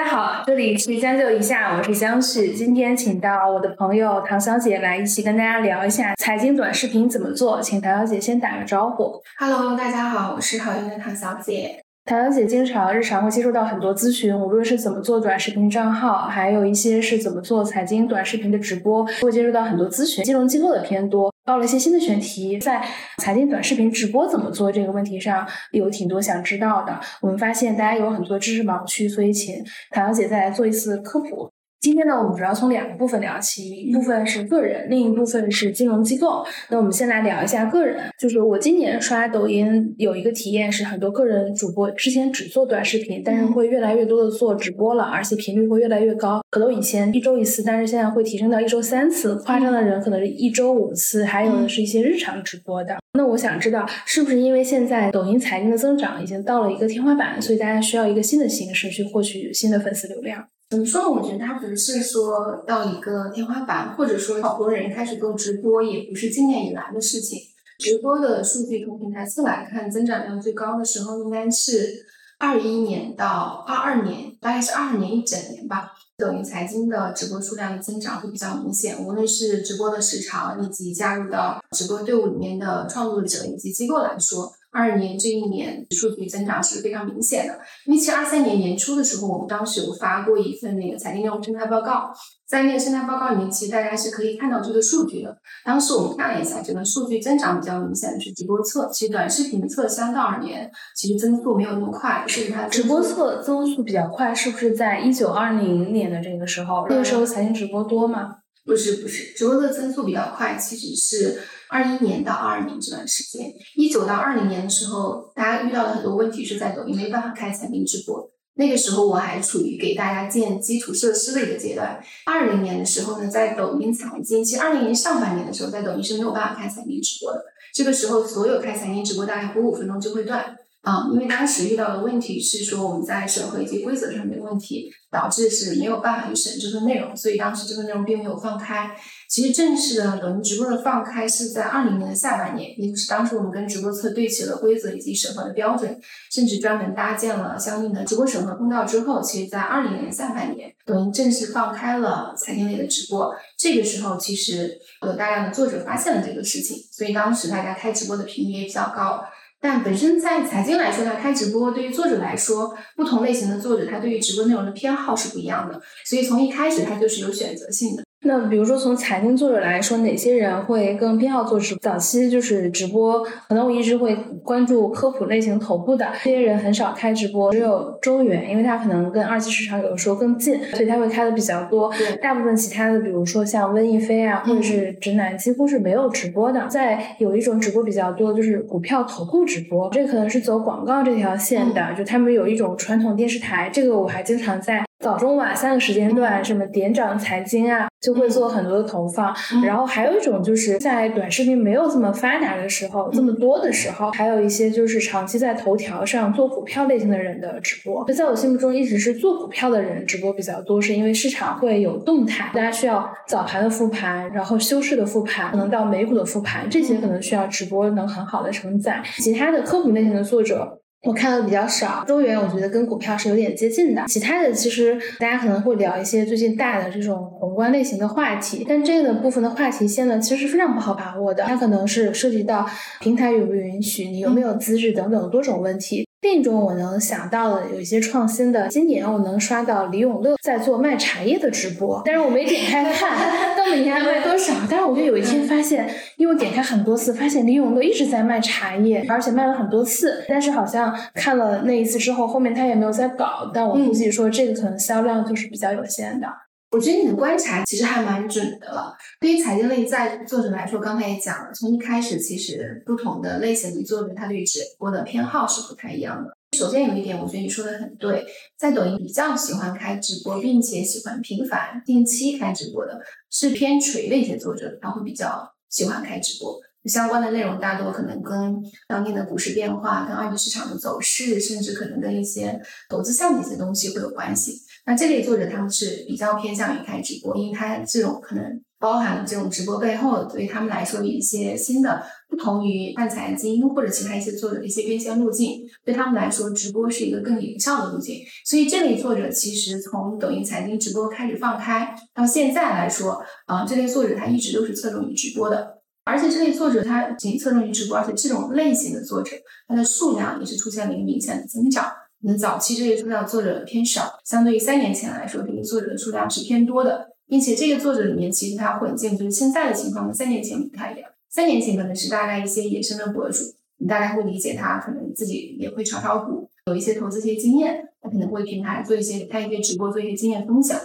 大家好，这里是将就一下，我是江旭。今天请到我的朋友唐小姐来一起跟大家聊一下财经短视频怎么做。请唐小姐先打个招呼。Hello，大家好，我是好运的唐小姐。唐小姐经常日常会接触到很多咨询，无论是怎么做短视频账号，还有一些是怎么做财经短视频的直播，会接触到很多咨询，金融机构的偏多。到了一些新的选题，在财经短视频直播怎么做这个问题上，有挺多想知道的。我们发现大家有很多知识盲区，所以请唐小姐再来做一次科普。今天呢，我们主要从两个部分聊起，一部分是个人，另一部分是金融机构。那我们先来聊一下个人，就是我今年刷抖音有一个体验是，很多个人主播之前只做短视频，但是会越来越多的做直播了，而且频率会越来越高。可能以前一周一次，但是现在会提升到一周三次，夸张的人可能是一周五次，还有的是一些日常直播的。那我想知道，是不是因为现在抖音财经的增长已经到了一个天花板，所以大家需要一个新的形式去获取新的粉丝流量？怎么说呢？我觉得它不是说到一个天花板，或者说好多人开始做直播，也不是今年以来的事情。直播的数据从平台侧来看，增长量最高的时候应该是二一年到二二年，大概是二二年一整年吧。抖音财经的直播数量的增长会比较明显，无论是直播的时长，以及加入到直播队伍里面的创作者以及机构来说。二年这一年数据增长是非常明显的，因为其实二三年年初的时候，我们当时有发过一份那个财经内容生态报告，在那个生态报告里面，其实大家是可以看到这个数据的。当时我们看了一下，这个数据增长比较明显的是直播侧，其实短视频侧相对而言，其实增速没有那么快，所以它直播侧增速比较快，是不是在一九二零年的这个时候？那个时候财经直播多吗？不是不是，直播的增速比较快，其实是二一年到二二年这段时间。一九到二零年的时候，大家遇到的很多问题是在抖音没办法开财经直播。那个时候我还处于给大家建基础设施的一个阶段。二零年的时候呢，在抖音财经，其实二零年上半年的时候，在抖音是没有办法开财经直播的。这个时候，所有开财经直播大概播五分钟就会断。啊，因为当时遇到的问题是说我们在审核以及规则上面的问题，导致是没有办法去审这份内容，所以当时这个内容并没有放开。其实正式的抖音直播的放开是在二零年的下半年，也就是当时我们跟直播侧对齐了规则以及审核的标准，甚至专门搭建了相应的直播审核通道之后，其实在二零年下半年，抖音正式放开了财经类的直播。这个时候，其实有大量的作者发现了这个事情，所以当时大家开直播的频率也比较高。但本身在财经来说，它开直播对于作者来说，不同类型的作者他对于直播内容的偏好是不一样的，所以从一开始他就是有选择性的。那比如说从财经作者来说，哪些人会更偏好做直？早期就是直播，可能我一直会关注科普类型头部的这些人很少开直播，只有周元，因为他可能跟二级市场有的时候更近，所以他会开的比较多。大部分其他的，比如说像温亦菲啊，或者是直男，几乎是没有直播的。在有一种直播比较多，就是股票头部直播，这可能是走广告这条线的，就他们有一种传统电视台，这个我还经常在。早中晚三个时间段，什么点涨财经啊，就会做很多的投放。然后还有一种就是在短视频没有这么发达的时候，这么多的时候，还有一些就是长期在头条上做股票类型的人的直播。在我心目中，一直是做股票的人直播比较多，是因为市场会有动态，大家需要早盘的复盘，然后休市的复盘，可能到美股的复盘，这些可能需要直播能很好的承载。其他的科普类型的作者。我看的比较少，周元我觉得跟股票是有点接近的。其他的其实大家可能会聊一些最近大的这种宏观类型的话题，但这个部分的话题线呢，其实是非常不好把握的。它可能是涉及到平台允不允许，你有没有资质等等多种问题。另一种我能想到的有一些创新的，今年我能刷到李永乐在做卖茶叶的直播，但是我没点开看，到底天卖多少？但是我就有一天发现，因为我点开很多次，发现李永乐一直在卖茶叶，而且卖了很多次，但是好像看了那一次之后，后面他也没有再搞。但我估计说这个可能销量就是比较有限的。我觉得你的观察其实还蛮准的了。对于财经类在作者来说，刚才也讲了，从一开始其实不同的类型的作者，他对直播的偏好是不太一样的。首先有一点，我觉得你说的很对，在抖音比较喜欢开直播，并且喜欢频繁、定期开直播的，是偏垂的一些作者，他会比较喜欢开直播。相关的内容大多可能跟当天的股市变化、跟二级市场的走势，甚至可能跟一些投资项的一些东西会有关系。那这类作者他们是比较偏向于开直播，因为他这种可能包含了这种直播背后对于他们来说有一些新的不同于泛财经或者其他一些作者的一些变现路径，对他们来说，直播是一个更有效的路径。所以这类作者其实从抖音财经直播开始放开到现在来说，啊，这类作者他一直都是侧重于直播的。而且这类作者他仅侧重于直播，而且这种类型的作者，它的数量也是出现了一个明显的增长。可能早期这类数量作者偏少，相对于三年前来说，这个作者的数量是偏多的，并且这个作者里面其实他混进就是现在的情况跟三年前不太一样。三年前可能是大概一些野生的博主，你大概会理解他可能自己也会炒炒股，有一些投资一些经验，他可能会平台做一些开一些直播，做一些经验分享。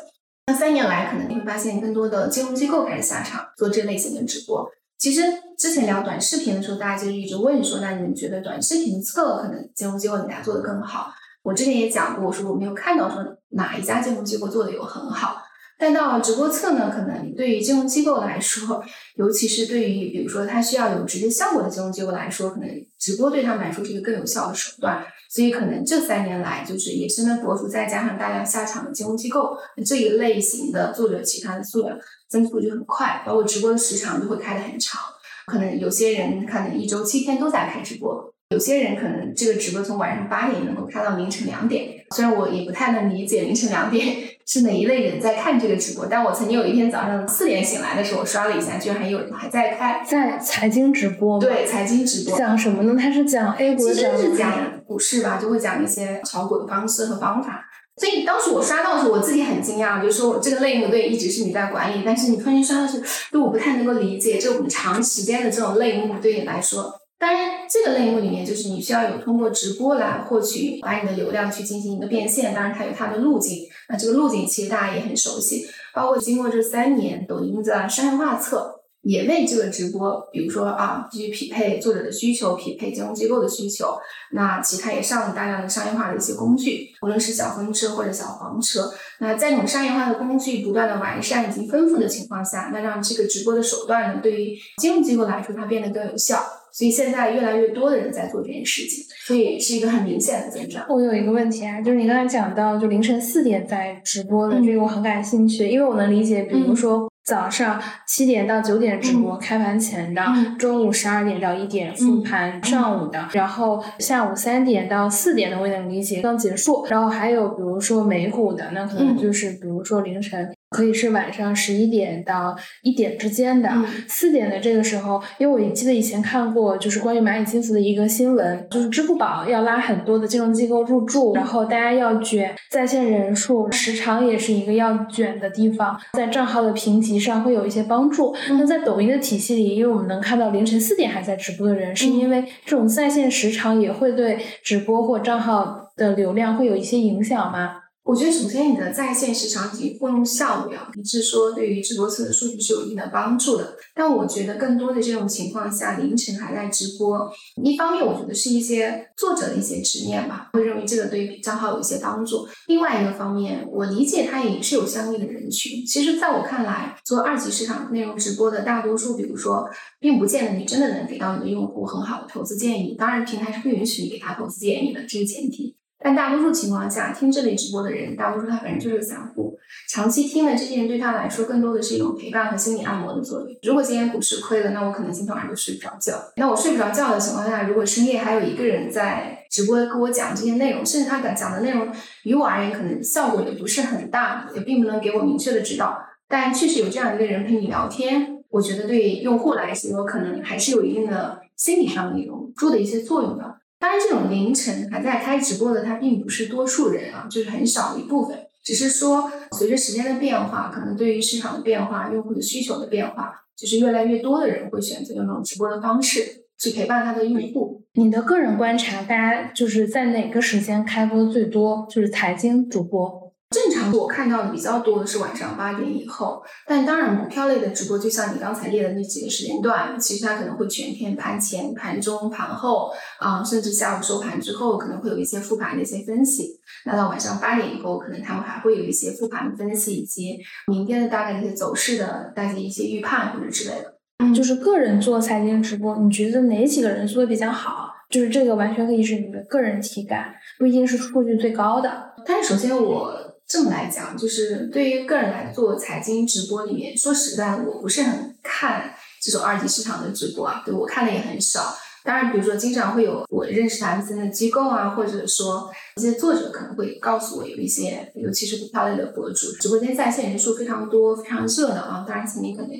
那三年来，可能你会发现更多的金融机构开始下场做这类型的直播。其实之前聊短视频的时候，大家就一直问说，那你们觉得短视频侧可能金融机构哪家做的更好？我之前也讲过，我说我没有看到说哪一家金融机构做的有很好。但到了直播侧呢，可能对于金融机构来说，尤其是对于比如说它需要有直接效果的金融机构来说，可能直播对他们来说是一个更有效的手段。所以可能这三年来，就是野生的博主再加上大量下场的金融机构，这一类型的作者，其他的数量增速就很快，包括直播的时长就会开得很长。可能有些人可能一周七天都在开直播。有些人可能这个直播从晚上八点能够开到凌晨两点，虽然我也不太能理解凌晨两点是哪一类人在看这个直播，但我曾经有一天早上四点醒来的时候，我刷了一下，居然还有人还在开，在财经直播，对财经直播讲什么呢？他是讲 A 股，其实是讲股市吧，就会讲一些炒股的方式和方法。所以当时我刷到的时候，我自己很惊讶，就说我这个类目对一直是你在管理，但是你突然间刷到是，就我不太能够理解这种长时间的这种类目对你来说。当然，这个类目里面就是你需要有通过直播来获取，把你的流量去进行一个变现。当然，它有它的路径。那这个路径其实大家也很熟悉，包括经过这三年，抖音的商业化侧也为这个直播，比如说啊，去匹配作者的需求，匹配金融机构的需求。那其他也上了大量的商业化的一些工具，无论是小风车或者小黄车。那在这种商业化的工具不断的完善以及丰富的情况下，那让这个直播的手段呢，对于金融机构来说，它变得更有效。所以现在越来越多的人在做这件事情，所以是一个很明显的增长。我有一个问题啊，就是你刚才讲到就凌晨四点在直播的这个，我很感兴趣，因为我能理解，比如说早上七点到九点直播开盘前的，中午十二点到一点复盘上午的，然后下午三点到四点的我也能理解刚结束，然后还有比如说美股的，那可能就是比如说凌晨。可以是晚上十一点到一点之间的，四点的这个时候，因为我记得以前看过，就是关于蚂蚁金服的一个新闻，就是支付宝要拉很多的金融机构入驻，然后大家要卷在线人数，时长也是一个要卷的地方，在账号的评级上会有一些帮助。那在抖音的体系里，因为我们能看到凌晨四点还在直播的人，是因为这种在线时长也会对直播或账号的流量会有一些影响吗？我觉得首先你的在线时长以及互动效率啊，你是说对于直播侧的数据是有一定的帮助的。但我觉得更多的这种情况下，凌晨还在直播，一方面我觉得是一些作者的一些执念吧，会认为这个对账号有一些帮助。另外一个方面，我理解它也是有相应的人群。其实，在我看来，做二级市场内容直播的大多数，比如说，并不见得你真的能给到你的用户很好的投资建议。当然，平台是不允许你给他投资建议的，这是前提。但大多数情况下，听这类直播的人，大多数他本身就是散户，长期听的这些人对他来说，更多的是一种陪伴和心理按摩的作用。如果今天股市亏了，那我可能今天晚上就睡不着觉。那我睡不着觉的情况下，如果深夜还有一个人在直播跟我讲这些内容，甚至他讲讲的内容于我而言可能效果也不是很大，也并不能给我明确的指导，但确实有这样一个人陪你聊天，我觉得对用户来说，可能还是有一定的心理上的一种助的一些作用的。当然，这种凌晨还在开直播的，他并不是多数人啊，就是很少一部分。只是说，随着时间的变化，可能对于市场的变化、用户的需求的变化，就是越来越多的人会选择用这种直播的方式去陪伴他的用户。你的个人观察，大家就是在哪个时间开播最多？就是财经主播。正常我看到的比较多的是晚上八点以后，但当然股票类的直播，就像你刚才列的那几个时间段，其实它可能会全天盘前、盘中、盘后啊，甚至下午收盘之后，可能会有一些复盘的一些分析。那到晚上八点以后，可能他们还会有一些复盘的分析，以及明天的大概一些走势的大家一些预判或者之类的。嗯，就是个人做财经直播，你觉得哪几个人做的比较好？就是这个完全可以是你的个人体感，不一定是数据最高的。但是首先我。这么来讲，就是对于个人来做财经直播里面，说实在，我不是很看这种二级市场的直播啊，对我看的也很少。当然，比如说经常会有我认识的 M C N 的机构啊，或者说一些作者可能会告诉我有一些，尤其是股票类的博主，直播间在线人数非常多，非常热闹啊。当然，曾经可能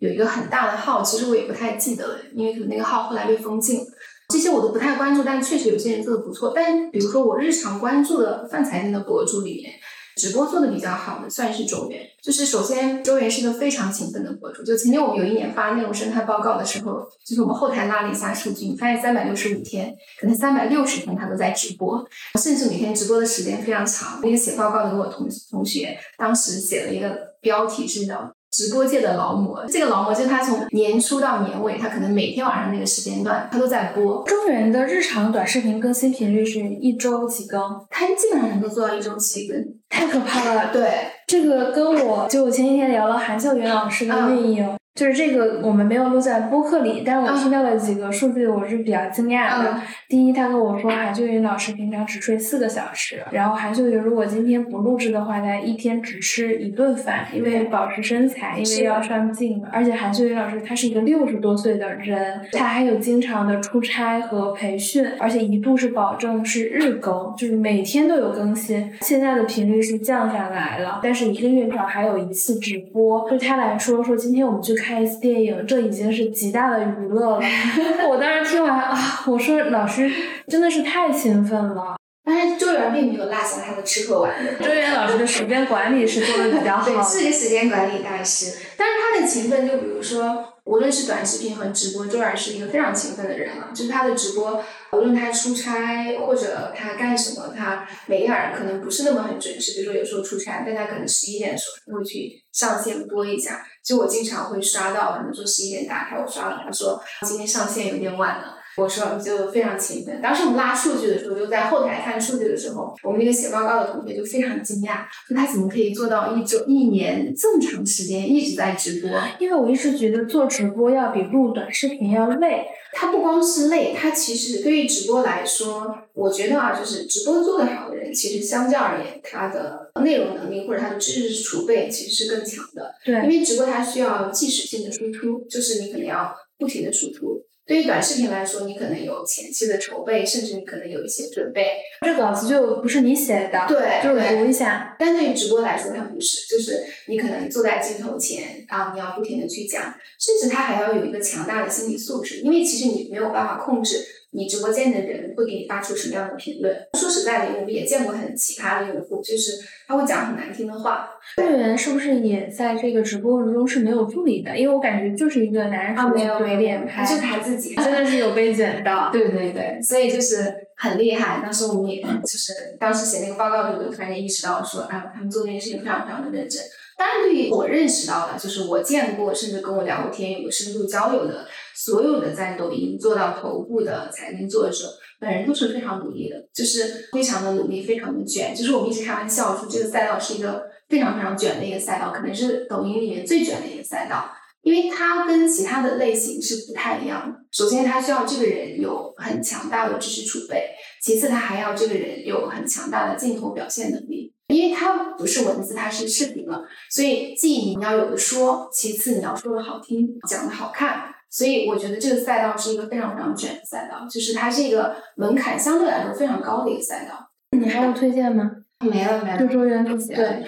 有一个很大的号，其实我也不太记得了，因为可能那个号后来被封禁。这些我都不太关注，但确实有些人做的不错。但比如说我日常关注的泛财经的博主里面。直播做的比较好的算是周元，就是首先周元是个非常勤奋的博主。就曾经我们有一年发内容生态报告的时候，就是我们后台拉了一下数据，你发现三百六十五天，可能三百六十天他都在直播，甚至每天直播的时间非常长。那个写报告的我同同学当时写了一个标题是叫。直播界的劳模，这个劳模就是他从年初到年尾，他可能每天晚上那个时间段他都在播。中原的日常短视频更新频率是一周几更，他基本上能够做到一周七更，太可怕了。对，这个跟我就我前几天聊了韩秀云老师的运营。就是这个，我们没有录在播客里，但是我听到了几个数据，我是比较惊讶的。第一，他跟我说韩秀云老师平常只睡四个小时，然后韩秀云如果今天不录制的话，他一天只吃一顿饭，因为保持身材，因为要上镜。而且韩秀云老师他是一个六十多岁的人，他还有经常的出差和培训，而且一度是保证是日更，就是每天都有更新。现在的频率是降下来了，但是一个月至少还有一次直播。对他来说，说今天我们去看。一次电影，这已经是极大的娱乐了。我当时听完啊，我说老师真的是太勤奋了。但是周元并没有落下他的吃喝玩乐。周元老师的时间管理是做的比较好。对，是个时间管理大师。但是他的勤奋，就比如说。无论是短视频和直播，周元是一个非常勤奋的人了。就是他的直播，无论他出差或者他干什么，他每一晚可能不是那么很准时。比如说有时候出差，但他可能十一点的时候会去上线播一下。就我经常会刷到，可能说十一点打开我刷了，他说今天上线有点晚了。我说就非常勤奋。当时我们拉数据的时候，就在后台看数据的时候，我们那个写报告的同学就非常惊讶，说他怎么可以做到一周、一年这么长时间一直在直播？因为我一直觉得做直播要比录短视频要累。它不光是累，它其实对于直播来说，我觉得啊，就是直播做得好的人，其实相较而言，他的内容能力或者他的知识储备其实是更强的。对，因为直播它需要即时性的输出，就是你可能要不停的输出。对于短视频来说，你可能有前期的筹备，甚至你可能有一些准备。这稿子就不是你写的，对，就是读一下。但对于直播来说，它不是，就是你可能坐在镜头前，然后你要不停的去讲，甚至他还要有一个强大的心理素质，因为其实你没有办法控制。你直播间的人会给你发出什么样的评论？说实在的，我们也见过很奇葩的用户，就是他会讲很难听的话。会员是不是也在这个直播过程中是没有助理的？因为我感觉就是一个男人啊，没有没脸拍，就他自己，真的是有被卷到。对对对，所以就是很厉害。当时我们也就是当时写那个报告的时候，突然间意识到说，啊，他们做这件事情非常非常的认真。当然，对于我认识到的，就是我见过，甚至跟我聊过天、有过深度交流的。所有的在抖音做到头部的财经作者，本人都是非常努力的，就是非常的努力，非常的卷。就是我们一直开玩笑说，这个赛道是一个非常非常卷的一个赛道，可能是抖音里面最卷的一个赛道，因为它跟其他的类型是不太一样的。首先，它需要这个人有很强大的知识储备；其次，他还要这个人有很强大的镜头表现能力，因为它不是文字，它是视频了，所以既你要有的说，其次你要说的好听，讲的好看。所以我觉得这个赛道是一个非常非常卷的赛道，就是它是一个门槛相对来说非常高的一个赛道。你还有推荐吗？没了没了。就周元自己。对。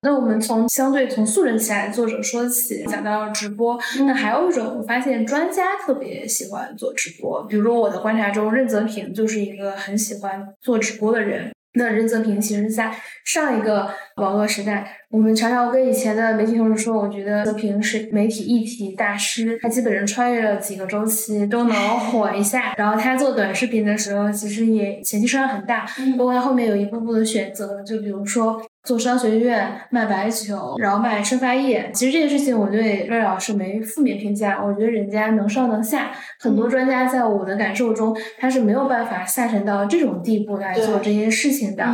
那我们从相对从素人起来的作者说起，讲到直播，那还有一种我发现专家特别喜欢做直播，比如说我的观察中，任泽平就是一个很喜欢做直播的人。那任泽平其实，在上一个网络时代，我们常常跟以前的媒体同事说，我觉得泽平是媒体议题大师，他基本上穿越了几个周期都能火一下。然后他做短视频的时候，其实也前期声量很大，包括他后面有一步步的选择，就比如说。做商学院卖白酒，然后卖生发液。其实这件事情我对瑞老师没负面评价，我觉得人家能上能下。很多专家在我的感受中，他是没有办法下沉到这种地步来做这些事情的。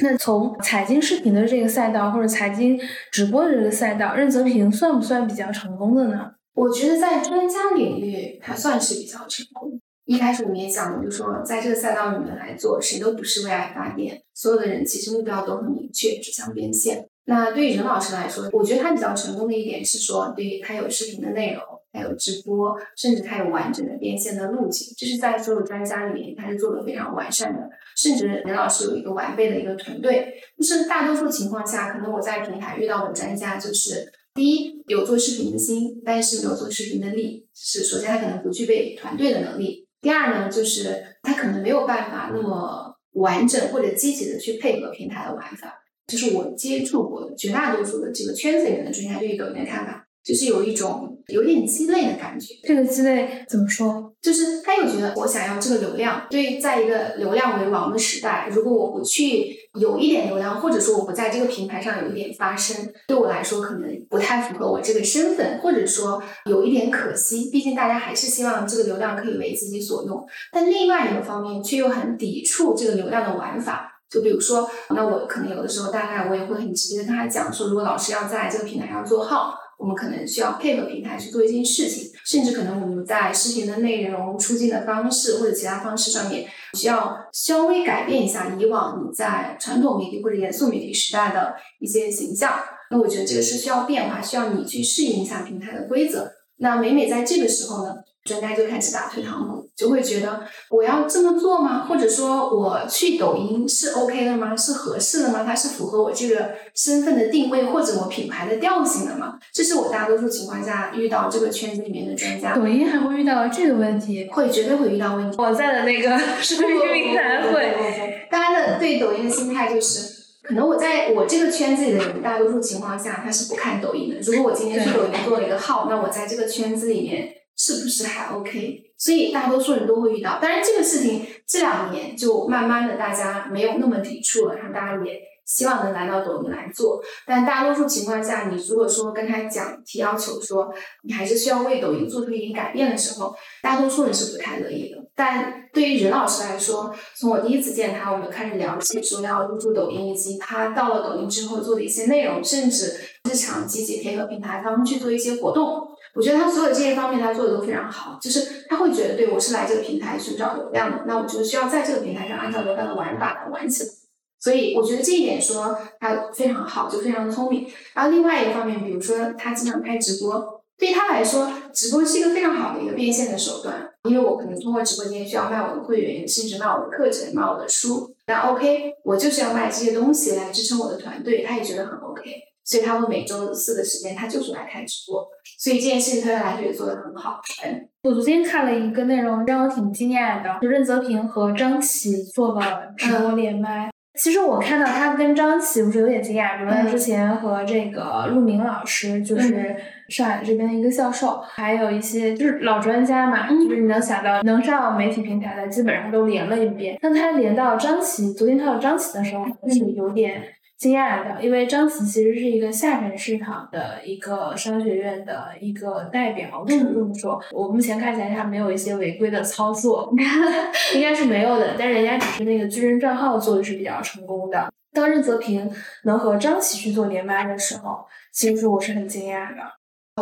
那从财经视频的这个赛道，或者财经直播的这个赛道，任泽平算不算比较成功的呢？我觉得在专家领域，他算是比较成功。一开始我们也讲了，就说在这个赛道里面来做，谁都不是为爱发电，所有的人其实目标都很明确，只想变现。那对于任老师来说，我觉得他比较成功的一点是说，对于他有视频的内容，还有直播，甚至他有完整的变现的路径，这是在所有专家里面他是做的非常完善的。甚至任老师有一个完备的一个团队，就是大多数情况下，可能我在平台遇到的专家就是。第一，有做视频的心，但是没有做视频的力，是首先他可能不具备团队的能力。第二呢，就是他可能没有办法那么完整或者积极的去配合平台的玩法。这是我接触过的绝大多数的这个圈子里面的专家对于抖音的看法。就是有一种有点鸡肋的感觉。这个鸡肋怎么说？就是他又觉得我想要这个流量，对，在一个流量为王的时代，如果我不去有一点流量，或者说我不在这个平台上有一点发声，对我来说可能不太符合我这个身份，或者说有一点可惜。毕竟大家还是希望这个流量可以为自己所用，但另外一个方面却又很抵触这个流量的玩法。就比如说，那我可能有的时候大概我也会很直接的跟他讲说，如果老师要在这个平台上做号。我们可能需要配合平台去做一件事情，甚至可能我们在视频的内容、出镜的方式或者其他方式上面，需要稍微改变一下以往你在传统媒体或者严肃媒体时代的一些形象。那我觉得这个是需要变化，需要你去适应一下平台的规则。那每每在这个时候呢？专家就开始打退堂鼓，就会觉得我要这么做吗？或者说我去抖音是 OK 的吗？是合适的吗？它是符合我这个身份的定位或者我品牌的调性的吗？这是我大多数情况下遇到这个圈子里面的专家。抖音还会遇到这个问题？会，绝对会遇到问题。我在的那个 视频平台会。大家的对抖音的心态就是，可能我在我这个圈子里的人，大多数情况下他是不看抖音的。如果我今天去抖音做了一个号，那我在这个圈子里面。是不是还 OK？所以大多数人都会遇到。当然，这个事情这两年就慢慢的大家没有那么抵触了，然后大家也希望能来到抖音来做。但大多数情况下，你如果说跟他讲提要求说你还是需要为抖音做出一点改变的时候，大多数人是不太乐意的。但对于任老师来说，从我第一次见他，我们开始聊起说要入驻抖音，以及他到了抖音之后做的一些内容，甚至日常积极配合平台方去做一些活动。我觉得他所有这些方面他做的都非常好，就是他会觉得，对我是来这个平台寻找流量的，那我就需要在这个平台上按照流量的玩法来玩起来。所以我觉得这一点说他非常好，就非常聪明。然后另外一个方面，比如说他经常开直播，对他来说，直播是一个非常好的一个变现的手段，因为我可能通过直播间需要卖我的会员，甚至卖我的课程、卖我的书。那 OK，我就是要卖这些东西来支撑我的团队，他也觉得很 OK。所以他会每周四的时间，他就是来看直播，所以这件事情对他来说也做得很好。嗯，我昨天看了一个内容，让我挺惊讶的，就任泽平和张琪做了直播连麦。其实我看到他跟张琪，我是有点惊讶，比如他之前和这个陆明老师，就是上海这边的一个教授，还有一些就是老专家嘛，就是你能想到能上媒体平台的，基本上都连了一遍。但他连到张琪，昨天看到张琪的时候，是有点。惊讶的，因为张琪其实是一个下沉市场的一个商学院的一个代表，为什么这么说。我目前看起来他没有一些违规的操作，应该是没有的。但人家只是那个军人账号做的是比较成功的。当任泽平能和张琪去做连麦的时候，其实我是很惊讶的。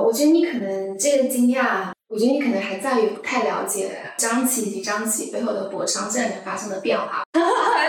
我觉得你可能这个惊讶，我觉得你可能还在于不太了解张琪以及张琪背后的博商这两年发生的变化。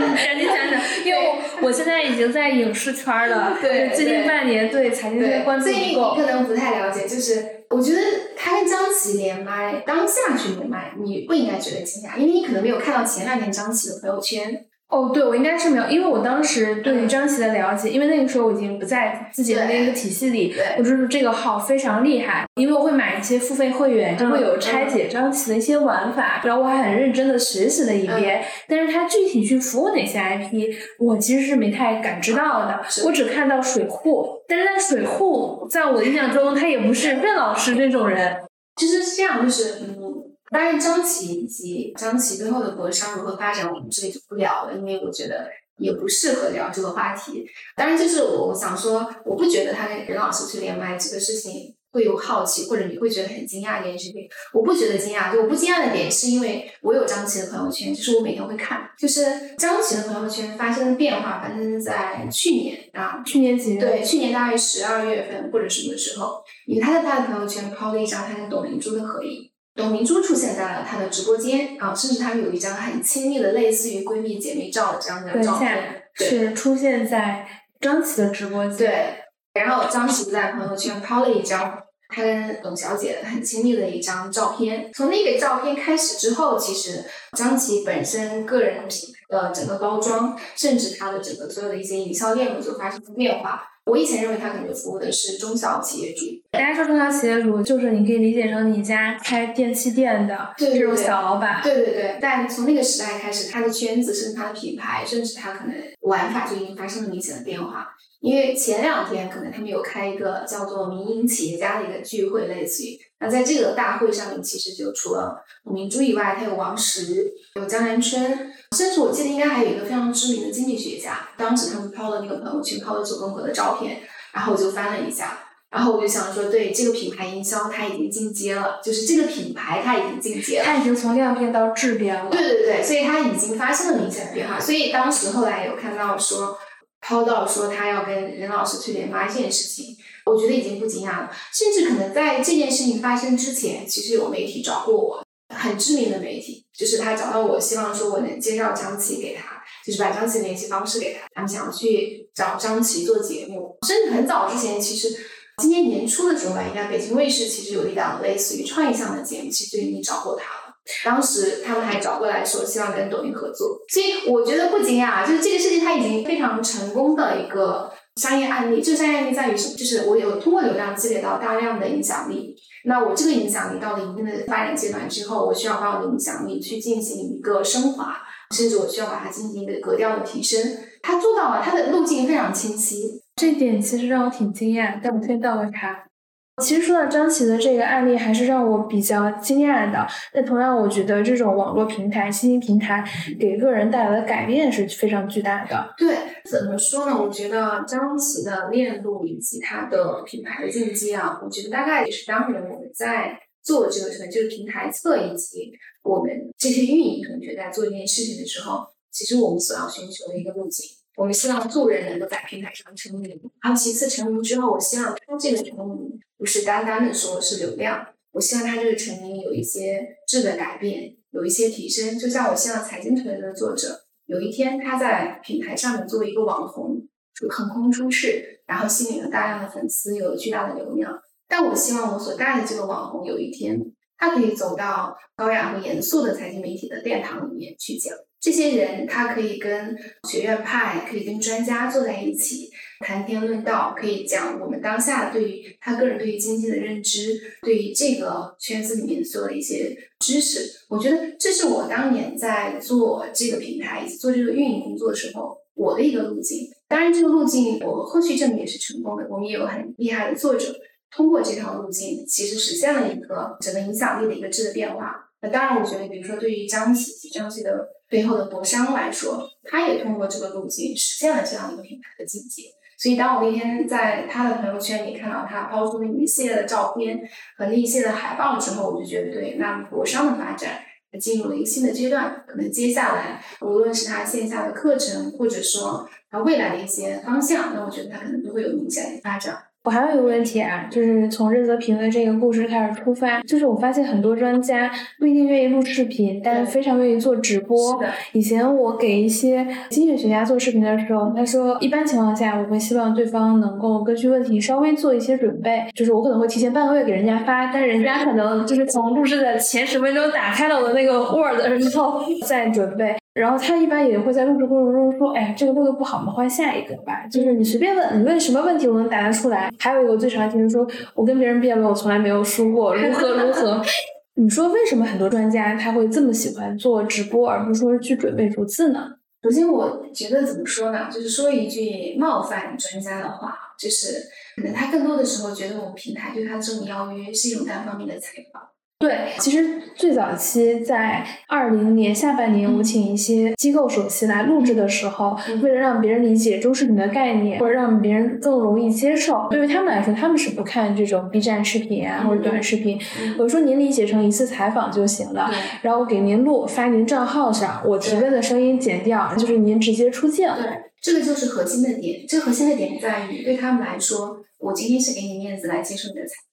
对，赶紧讲讲，因为我我现在已经在影视圈了。对，最近半年对财经圈关注不够。你可能不太了解，就是我觉得他跟张琪连麦，当下去连麦，你不应该觉得惊讶，因为你可能没有看到前两天张琪的朋友圈。哦，对，我应该是没有，因为我当时对于张琪的了解，因为那个时候我已经不在自己的那个体系里，我就是这个号非常厉害，因为我会买一些付费会员，就会有拆解张琪的一些玩法，然后我还很认真的学习了一遍，但是他具体去服务哪些 IP，我其实是没太感知到的，我只看到水户，但是在水户，在我的印象中，他也不是任老师这种人，其实是这样，就是嗯。当然，张琪以及张琪背后的博商如何发展，我们这里就不聊了，因为我觉得也不适合聊这个话题。当然，就是我想说，我不觉得他跟任老师去连麦这个事情会有好奇，或者你会觉得很惊讶这件事情。我不觉得惊讶，就我不惊讶的点是因为我有张琪的朋友圈，就是我每天会看，就是张琪的朋友圈发生的变化发生在去年啊，去年几月？对，去年大概十二月份或者什么时候，因为他在他的朋友圈抛了一张他跟董明珠的合影。董明珠出现在了她的直播间啊，甚至她有一张很亲密的类似于闺蜜姐妹照的这样的照片，是出现在张琪的直播间。对，然后张琪在朋友圈抛了一张。他跟董小姐很亲密的一张照片，从那个照片开始之后，其实张琪本身个人品牌的整个包装，甚至他的整个所有的一些营销链路就发生了变化。我以前认为他可能服务的是中小企业主，大家说中小企业主，就是你可以理解成你家开电器店的这种小老板。对对对，但从那个时代开始，他的圈子甚至他的品牌，甚至他可能玩法就已经发生了明显的变化。因为前两天可能他们有开一个叫做民营企业家的一个聚会，类似于那在这个大会上面，其实就除了董明珠以外，还有王石，有江南春，甚至我记得应该还有一个非常知名的经济学家。当时他们抛了那个朋友圈，抛了九宫格的照片，然后我就翻了一下，然后我就想说，对这个品牌营销，它已经进阶了，就是这个品牌它已经进阶了，它已经从量变到质变了。对对对，所以它已经发生了明显的变化。所以当时后来有看到说。抛到说他要跟任老师去连发这件事情，我觉得已经不惊讶了。甚至可能在这件事情发生之前，其实有媒体找过我，很知名的媒体，就是他找到我，希望说我能介绍张琪给他，就是把张琪联系方式给他，他们想要去找张琪做节目。甚至很早之前，其实今年年初的时候吧，应该北京卫视其实有一档类似于创意向的节目，其实就已经找过他。当时他们还找过来说希望跟抖音合作，所以我觉得不惊讶，就是这个事情它已经非常成功的一个商业案例。这个商业案例在于什么？就是我有通过流量积累到大量的影响力，那我这个影响力到了一定的发展阶段之后，我需要把我的影响力去进行一个升华，甚至我需要把它进行一个格调的提升。他做到了，他的路径非常清晰，这点其实让我挺惊讶，但我推到了他。其实说到张琪的这个案例，还是让我比较惊讶的。那同样，我觉得这种网络平台、新兴平台给个人带来的改变是非常巨大的。对，怎么说呢？我觉得张琪的链路以及它的品牌的进阶啊，我觉得大概也是当年我们在做这个可能就是平台侧以及我们这些运营同学在做这件事情的时候，其实我们所要寻求的一个路径。我们希望做人能够在平台上成名，然后其次成名之后，我希望他这个成名不是单单的说是流量，我希望他这个成名有一些质的改变，有一些提升。就像我希望财经垂的作者有一天他在平台上面作为一个网红就，横空出世，然后吸引了大量的粉丝，有了巨大的流量。但我希望我所带的这个网红有一天，他可以走到高雅和严肃的财经媒体的殿堂里面去讲。这些人他可以跟学院派，可以跟专家坐在一起谈天论道，可以讲我们当下对于他个人对于经济的认知，对于这个圈子里面所有的一些知识。我觉得这是我当年在做这个平台以及做这个运营工作的时候，我的一个路径。当然，这个路径我后续证明也是成功的。我们也有很厉害的作者通过这条路径，其实实现了一个整个影响力的一个质的变化。那当然，我觉得比如说对于张琪，张琪的。背后的博商来说，他也通过这个路径实现了这样一个品牌的进阶。所以，当我那天在他的朋友圈里看到他抛出那一系列的照片和那一系列的海报之后，我就觉得，对，那博商的发展进入了一个新的阶段。可能接下来，无论是他线下的课程，或者说他未来的一些方向，那我觉得他可能都会有明显的发展。我还有一个问题啊，就是从任泽平的这个故事开始出发，就是我发现很多专家不一定愿意录视频，但是非常愿意做直播。以前我给一些经济学家做视频的时候，他说一般情况下我会希望对方能够根据问题稍微做一些准备，就是我可能会提前半个月给人家发，但人家可能就是从录制的前十分钟打开了我的那个 Word 之后再准备。然后他一般也会在录制过程中说：“哎呀，这个录的不好，我们换下一个吧。”就是你随便问，你问什么问题我能答得出来。还有一个最常听的说：“我跟别人辩论，我从来没有输过，如何如何。”你说为什么很多专家他会这么喜欢做直播，而不是说去准备逐字呢？首先，我觉得怎么说呢？就是说一句冒犯专家的话，就是可能他更多的时候觉得我们平台对他这种邀约是一种单方面的采访。对，其实最早期在二零年下半年，我请一些机构首席来录制的时候，为了让别人理解中视频的概念，或者让别人更容易接受，对于他们来说，他们是不看这种 B 站视频啊或者短视频。我说您理解成一次采访就行了，然后我给您录发您账号上，我提问的声音剪掉，就是您直接出镜。对，这个就是核心的点。这核心的点在于，对他们来说，我今天是给你面子来接受你的采访。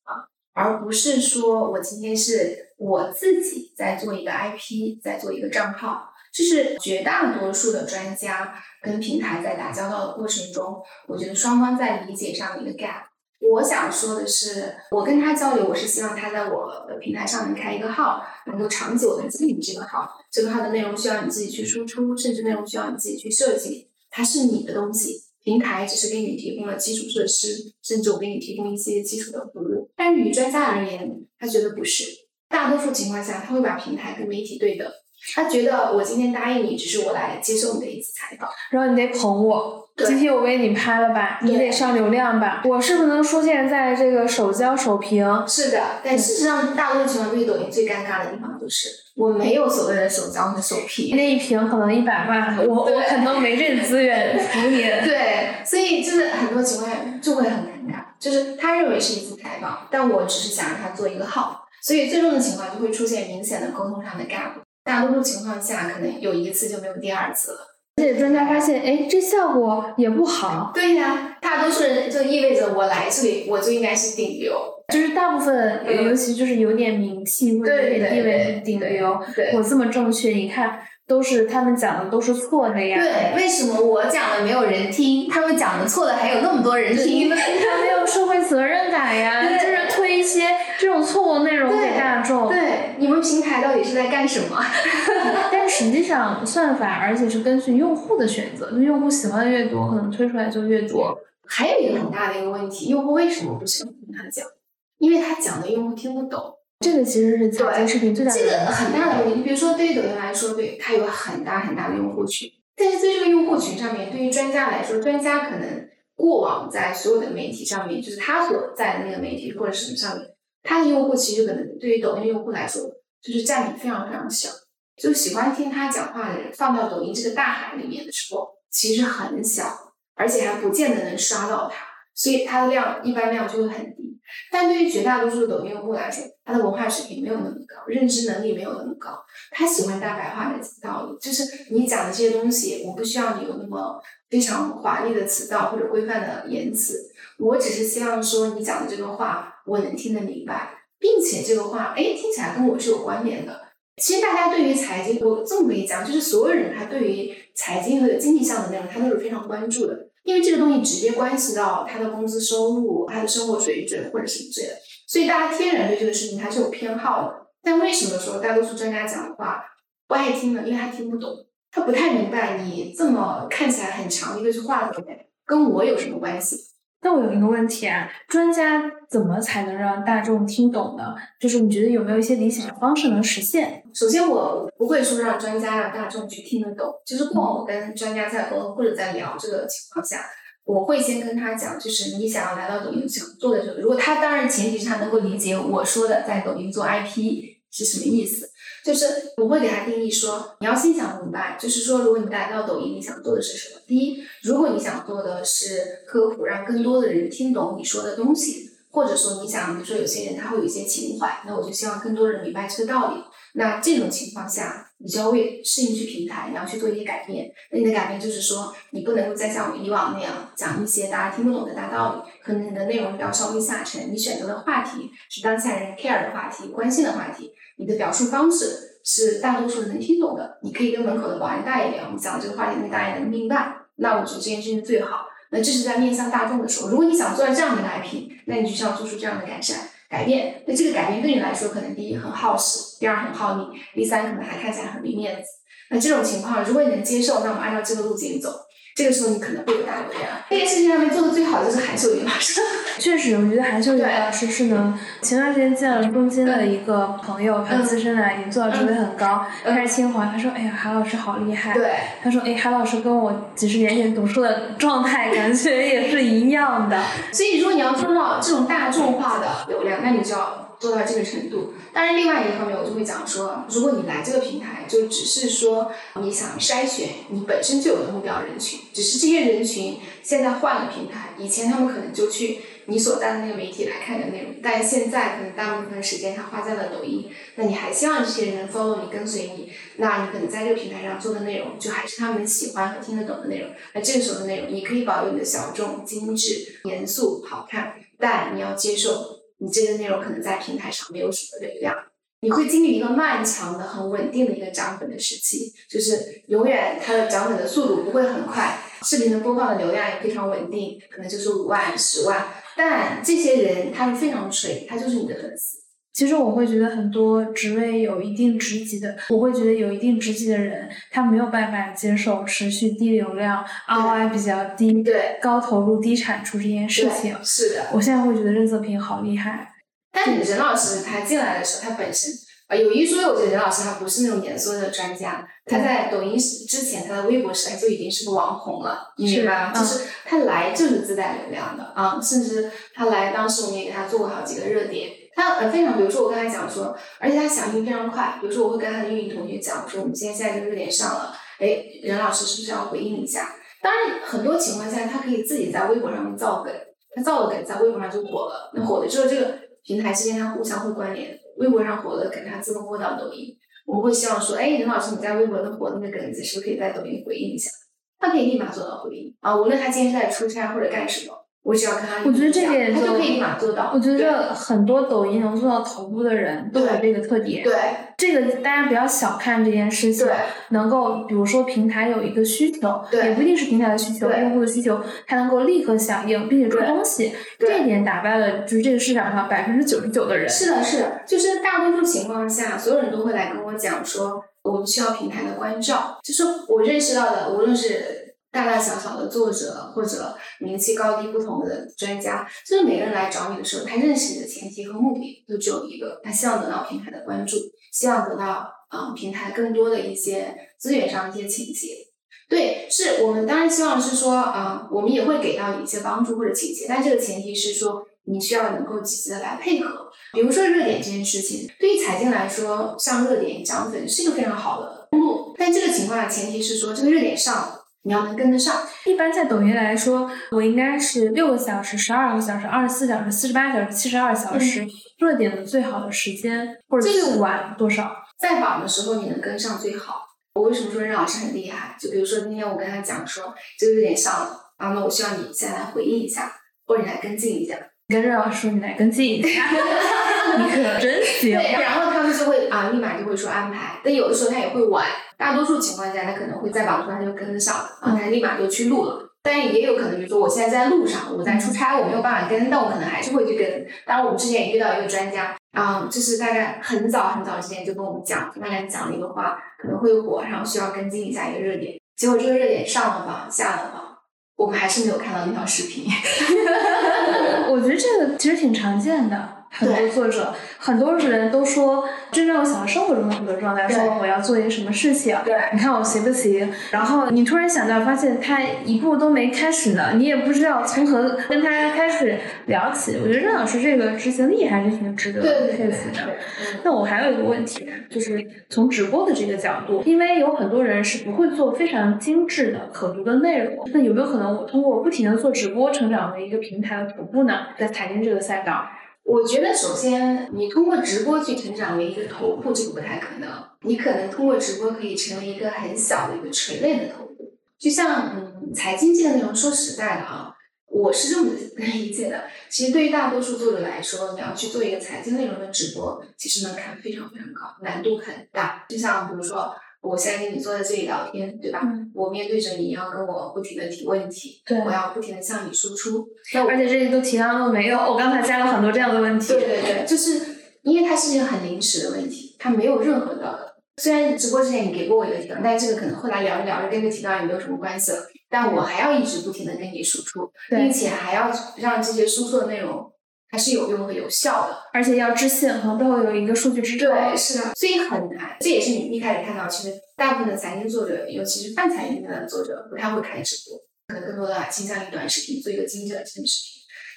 而不是说我今天是我自己在做一个 IP，在做一个账号。这是绝大多数的专家跟平台在打交道的过程中，我觉得双方在理解上的一个 gap。我想说的是，我跟他交流，我是希望他在我的平台上能开一个号，能够长久的经营这个号。这个号的内容需要你自己去输出，甚至内容需要你自己去设计，它是你的东西。平台只是给你提供了基础设施，甚至我给你提供一些基础的服务。但与专家而言，他觉得不是。大多数情况下，他会把平台跟媒体对等。他觉得我今天答应你，只是我来接受你的一次采访，然后你得捧我。今天我为你拍了吧，你得上流量吧。我是不能出现在这个首交首屏。是的，但事实上，大多数情况对于抖音最尴尬的地方就是，我没有所谓的首交和首屏。那一屏可能一百万，我我可能没这资源服你。对，所以就是很多情况下就会很尴尬，就是他认为是一次采访，但我只是想让他做一个号，所以最终的情况就会出现明显的沟通上的 gap。大多数情况下，可能有一次就没有第二次了。而且专家发现，哎，这效果也不好。对呀，大多数人就意味着我来这里，我就应该是顶流。就是大部分，尤其就是有点名气或者有点地位的顶流，我这么正确，你看都是他们讲的都是错的呀。对，为什么我讲的没有人听，他们讲的错的还有那么多人听？你们平常没有社会责任感呀，就是推一些这种错误内容给大众。对，你们平台到底是在干什么？但实际上，算法而且是根据用户的选择，就用户喜欢的越多，可能推出来就越多。还有一个很大的一个问题，用户为什么不喜欢听他讲？因为他讲的用户听不懂。这个其实是抖音视频最大的这个很大的问题。你比如说，对于抖音来说，对它有很大很大的用户群，但是在这个用户群上面，对于专家来说，专家可能过往在所有的媒体上面，就是他所在的那个媒体或者什么上面，他的用户其实可能对于抖音的用户来说，就是占比非常非常小。就喜欢听他讲话的人，放到抖音这个大海里面的时候，其实很小，而且还不见得能刷到他，所以它的量一般量就会很低。但对于绝大多数的抖音用户来说，他的文化水平没有那么高，认知能力没有那么高，他喜欢大白话的道理，就是你讲的这些东西，我不需要你有那么非常华丽的词藻或者规范的言辞，我只是希望说你讲的这个话我能听得明白，并且这个话哎听起来跟我是有关联的。其实大家对于财经，我这么跟你讲，就是所有人他对于财经和经济上的内容，他都是非常关注的，因为这个东西直接关系到他的工资收入、他的生活水准或者什么之类的，所以大家天然对这个事情他是有偏好的。但为什么说大多数专家讲的话不爱听呢？因为他听不懂，他不太明白你这么看起来很长的一句话里面跟我有什么关系。那我有一个问题啊，专家怎么才能让大众听懂呢？就是你觉得有没有一些理想的方式能实现？首先，我不会说让专家让大众去听得懂。就是过往我跟专家在沟通或者在聊这个情况下，我会先跟他讲，就是你想要来到抖音想做的这个，如果他当然前提是他能够理解我说的在抖音做 IP 是什么意思。就是我会给他定义说，你要先想明白，就是说，如果你来到抖音，你想做的是什么？第一，如果你想做的是科普，让更多的人听懂你说的东西，或者说你想，比如说有些人他会有一些情怀，那我就希望更多人明白这个道理。那这种情况下，你就要为适应去平台，你要去做一些改变。那你的改变就是说，你不能够再像以往那样讲一些大家听不懂的大道理，可能你的内容要稍微下沉，你选择的话题是当下人 care 的话题，关心的话题。你的表述方式是大多数人能听懂的，你可以跟门口的保安大爷聊，你讲这个话题，那大爷能明白，那我觉得这件事情最好。那这是在面向大众的时候，如果你想做到这样的 IP，那你就需要做出这样的改善、改变。那这个改变对你来说，可能第一很耗时，第二很耗力，第三可能还看起来很没面子。那这种情况，如果你能接受，那我们按照这个路径走。这个时候你可能会有大流量。这件事情上面做的最好的就是韩秀云老师。确实，我觉得韩秀云老师是能。前段时间见了中间的一个朋友，他资深的经做到职位很高，他是清华。他说：“哎呀，韩老师好厉害。”对。他说：“哎，韩老师跟我几十年前读书的状态感觉也是一样的。”所以，如果你要做到这种大众化的流量，那你就要。做到这个程度，当然另外一个方面我就会讲说，如果你来这个平台，就只是说你想筛选你本身就有的目标人群，只是这些人群现在换了平台，以前他们可能就去你所在的那个媒体来看你的内容，但现在可能大部分时间他花在了抖音，那你还希望这些人 follow 你跟随你，那你可能在这个平台上做的内容就还是他们喜欢和听得懂的内容，那这个时候的内容你可以保留你的小众、精致、严肃、好看，但你要接受。你这个内容可能在平台上没有什么流量，你会经历一个漫长的、很稳定的一个涨粉的时期，就是永远它的涨粉的速度不会很快，视频的播放的流量也非常稳定，可能就是五万、十万，但这些人他是非常水，他就是你的粉丝。其实我会觉得很多职位有一定职级的，我会觉得有一定职级的人，他没有办法接受持续低流量、ROI 比较低、对高投入低产出这件事情。是的。我现在会觉得任泽平好厉害。但是任老师他进来的时候，他本身啊有一说一，我觉得任老师他不是那种严肃的专家，他在抖音之前，他的微博时代就已经是个网红了，你明白吗？就是他来就是自带流量的啊，甚至他来当时我们也给他做过好几个热点。他呃非常，比如说我跟他讲说，而且他响应非常快。比如说我会跟他的运营同学讲我说，我们现在现在这个热点上了，哎，任老师是不是要回应一下？当然，很多情况下他可以自己在微博上面造梗，他造了梗在微博上就火了。那火了之后，这个平台之间它互相会关联，微博上火了梗，它自动播到抖音。我们会希望说，哎，任老师你在微博的火那个梗子，是不是可以在抖音回应一下？他可以立马做到回应啊，无论他今天是在出差或者干什么。我只要跟他，我觉得这点他就可以立马做到。我觉得很多抖音能做到头部的人都有这个特点。对，这个大家不要小看这件事情。对，能够比如说平台有一个需求，对，也不一定是平台的需求，用户的需求，他能够立刻响应，并且出东西。这一点打败了就是这个市场上百分之九十九的人。是的，是的，就是大多数情况下，所有人都会来跟我讲说，我们需要平台的关照。就是我认识到的，无论是。大大小小的作者或者名气高低不同的专家，就是每个人来找你的时候，他认识你的前提和目的都只有一个，他希望得到平台的关注，希望得到啊平台更多的一些资源上的一些倾斜。对，是我们当然希望是说啊，我们也会给到你一些帮助或者倾斜，但这个前提是说你需要能够积极的来配合。比如说热点这件事情，对于财经来说，上热点涨粉是一个非常好的路，但这个情况下前提是说这个热点上。你要能跟得上。一般在抖音来说，我应该是六个小时、十二个小时、二十四小时、四十八小时、七十二小时热点的最好的时间，或者最晚多少？在榜的时候你能跟上最好。我为什么说任老师很厉害？就比如说今天我跟他讲说这个热点上了，啊，那我需要你现在来回应一下，或者你来跟进一下。跟任老师说你来跟进一下，你可真行。对，然后他们就会啊，立马就会说安排。但有的时候他也会晚。大多数情况下，他可能会在榜上他就跟得上了，啊，他立马就去录了。但也有可能，比如说我现在在路上，我在出差，我没有办法跟，但我可能还是会去跟。当然，我们之前也遇到一个专家，啊，就是大概很早很早之前就跟我们讲，大概讲了一个话可能会火，然后需要跟进一下一个热点。结果这个热点上了榜，下了榜，我们还是没有看到那条视频。我觉得这个其实挺常见的。很多作者，很多人都说，真正我想到生活中的很多状态，说我要做一些什么事情，对你看我行不行？然后你突然想到，发现他一步都没开始呢，你也不知道从何跟他开始聊起。我觉得任老师这个执行力还是挺值得佩服的。那我还有一个问题，就是从直播的这个角度，因为有很多人是不会做非常精致的可读的内容，那有没有可能我通过不停的做直播，成长为一个平台的头部呢？在财经这个赛道？我觉得首先，你通过直播去成长为一个头部，这个不太可能。你可能通过直播可以成为一个很小的一个垂类的头部。就像嗯，财经界的内容，说实在的啊，我是这么 理解的。其实对于大多数作者来说，你要去做一个财经内容的直播，其实门槛非常非常高，难度很大。就像比如说。我现在跟你坐在这里聊天，对吧？我面对着你，要跟我不停的提问题，对我要不停的向你输出。那而且这些都提到都没有，我刚才加了很多这样的问题。对对对，就是因为它是一个很临时的问题，它没有任何的。虽然直播之前你给过我一个提纲，但这个可能后来聊着聊着跟这个提纲也没有什么关系了。但我还要一直不停的跟你输出，并且还要让这些输出的内容。还是有用和有效的，而且要知信，可能背后有一个数据支撑。对，是的，所以很难。这也是你一开始看到，其实大部分的财经作者，尤其是泛财经的作者，不太会开直播，可能更多的倾向于短视频，做一个精致的视频。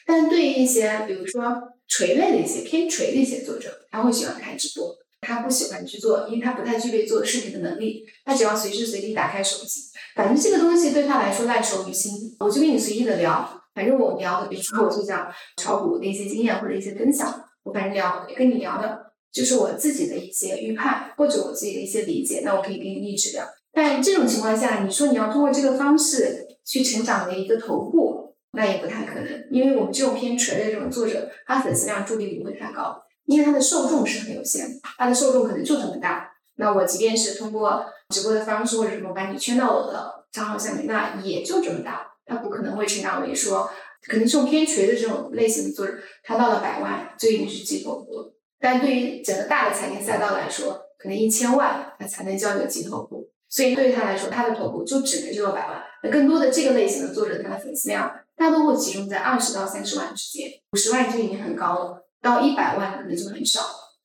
但对于一些，比如说垂类的一些偏垂的一些作者，他会喜欢开直播，他不喜欢去做，因为他不太具备做视频的能力。他只要随时随地打开手机，反正这个东西对他来说烂熟于心，我就跟你随意的聊。反正我聊的，比如说我就讲炒股的一些经验或者一些分享，我反正聊跟你聊的就是我自己的一些预判或者我自己的一些理解，那我可以跟你一直聊。但这种情况下，你说你要通过这个方式去成长为一个头部，那也不太可能，因为我们这种偏垂的这种作者，他粉丝量注定不会太高，因为他的受众是很有限，他的受众可能就这么大。那我即便是通过直播的方式或者什么把你圈到我的账号下面，那也就这么大，他不可能会成长为说，可能这种偏垂的这种类型的作者，他到了百万就已经是极头部。但对于整个大的财经赛道来说，可能一千万他才能叫一个极头部。所以对于他来说，他的头部就只能只有百万。那更多的这个类型的作者，他的粉丝量大多会集中在二十到三十万之间，五十万就已经很高了，到一百万可能就很少，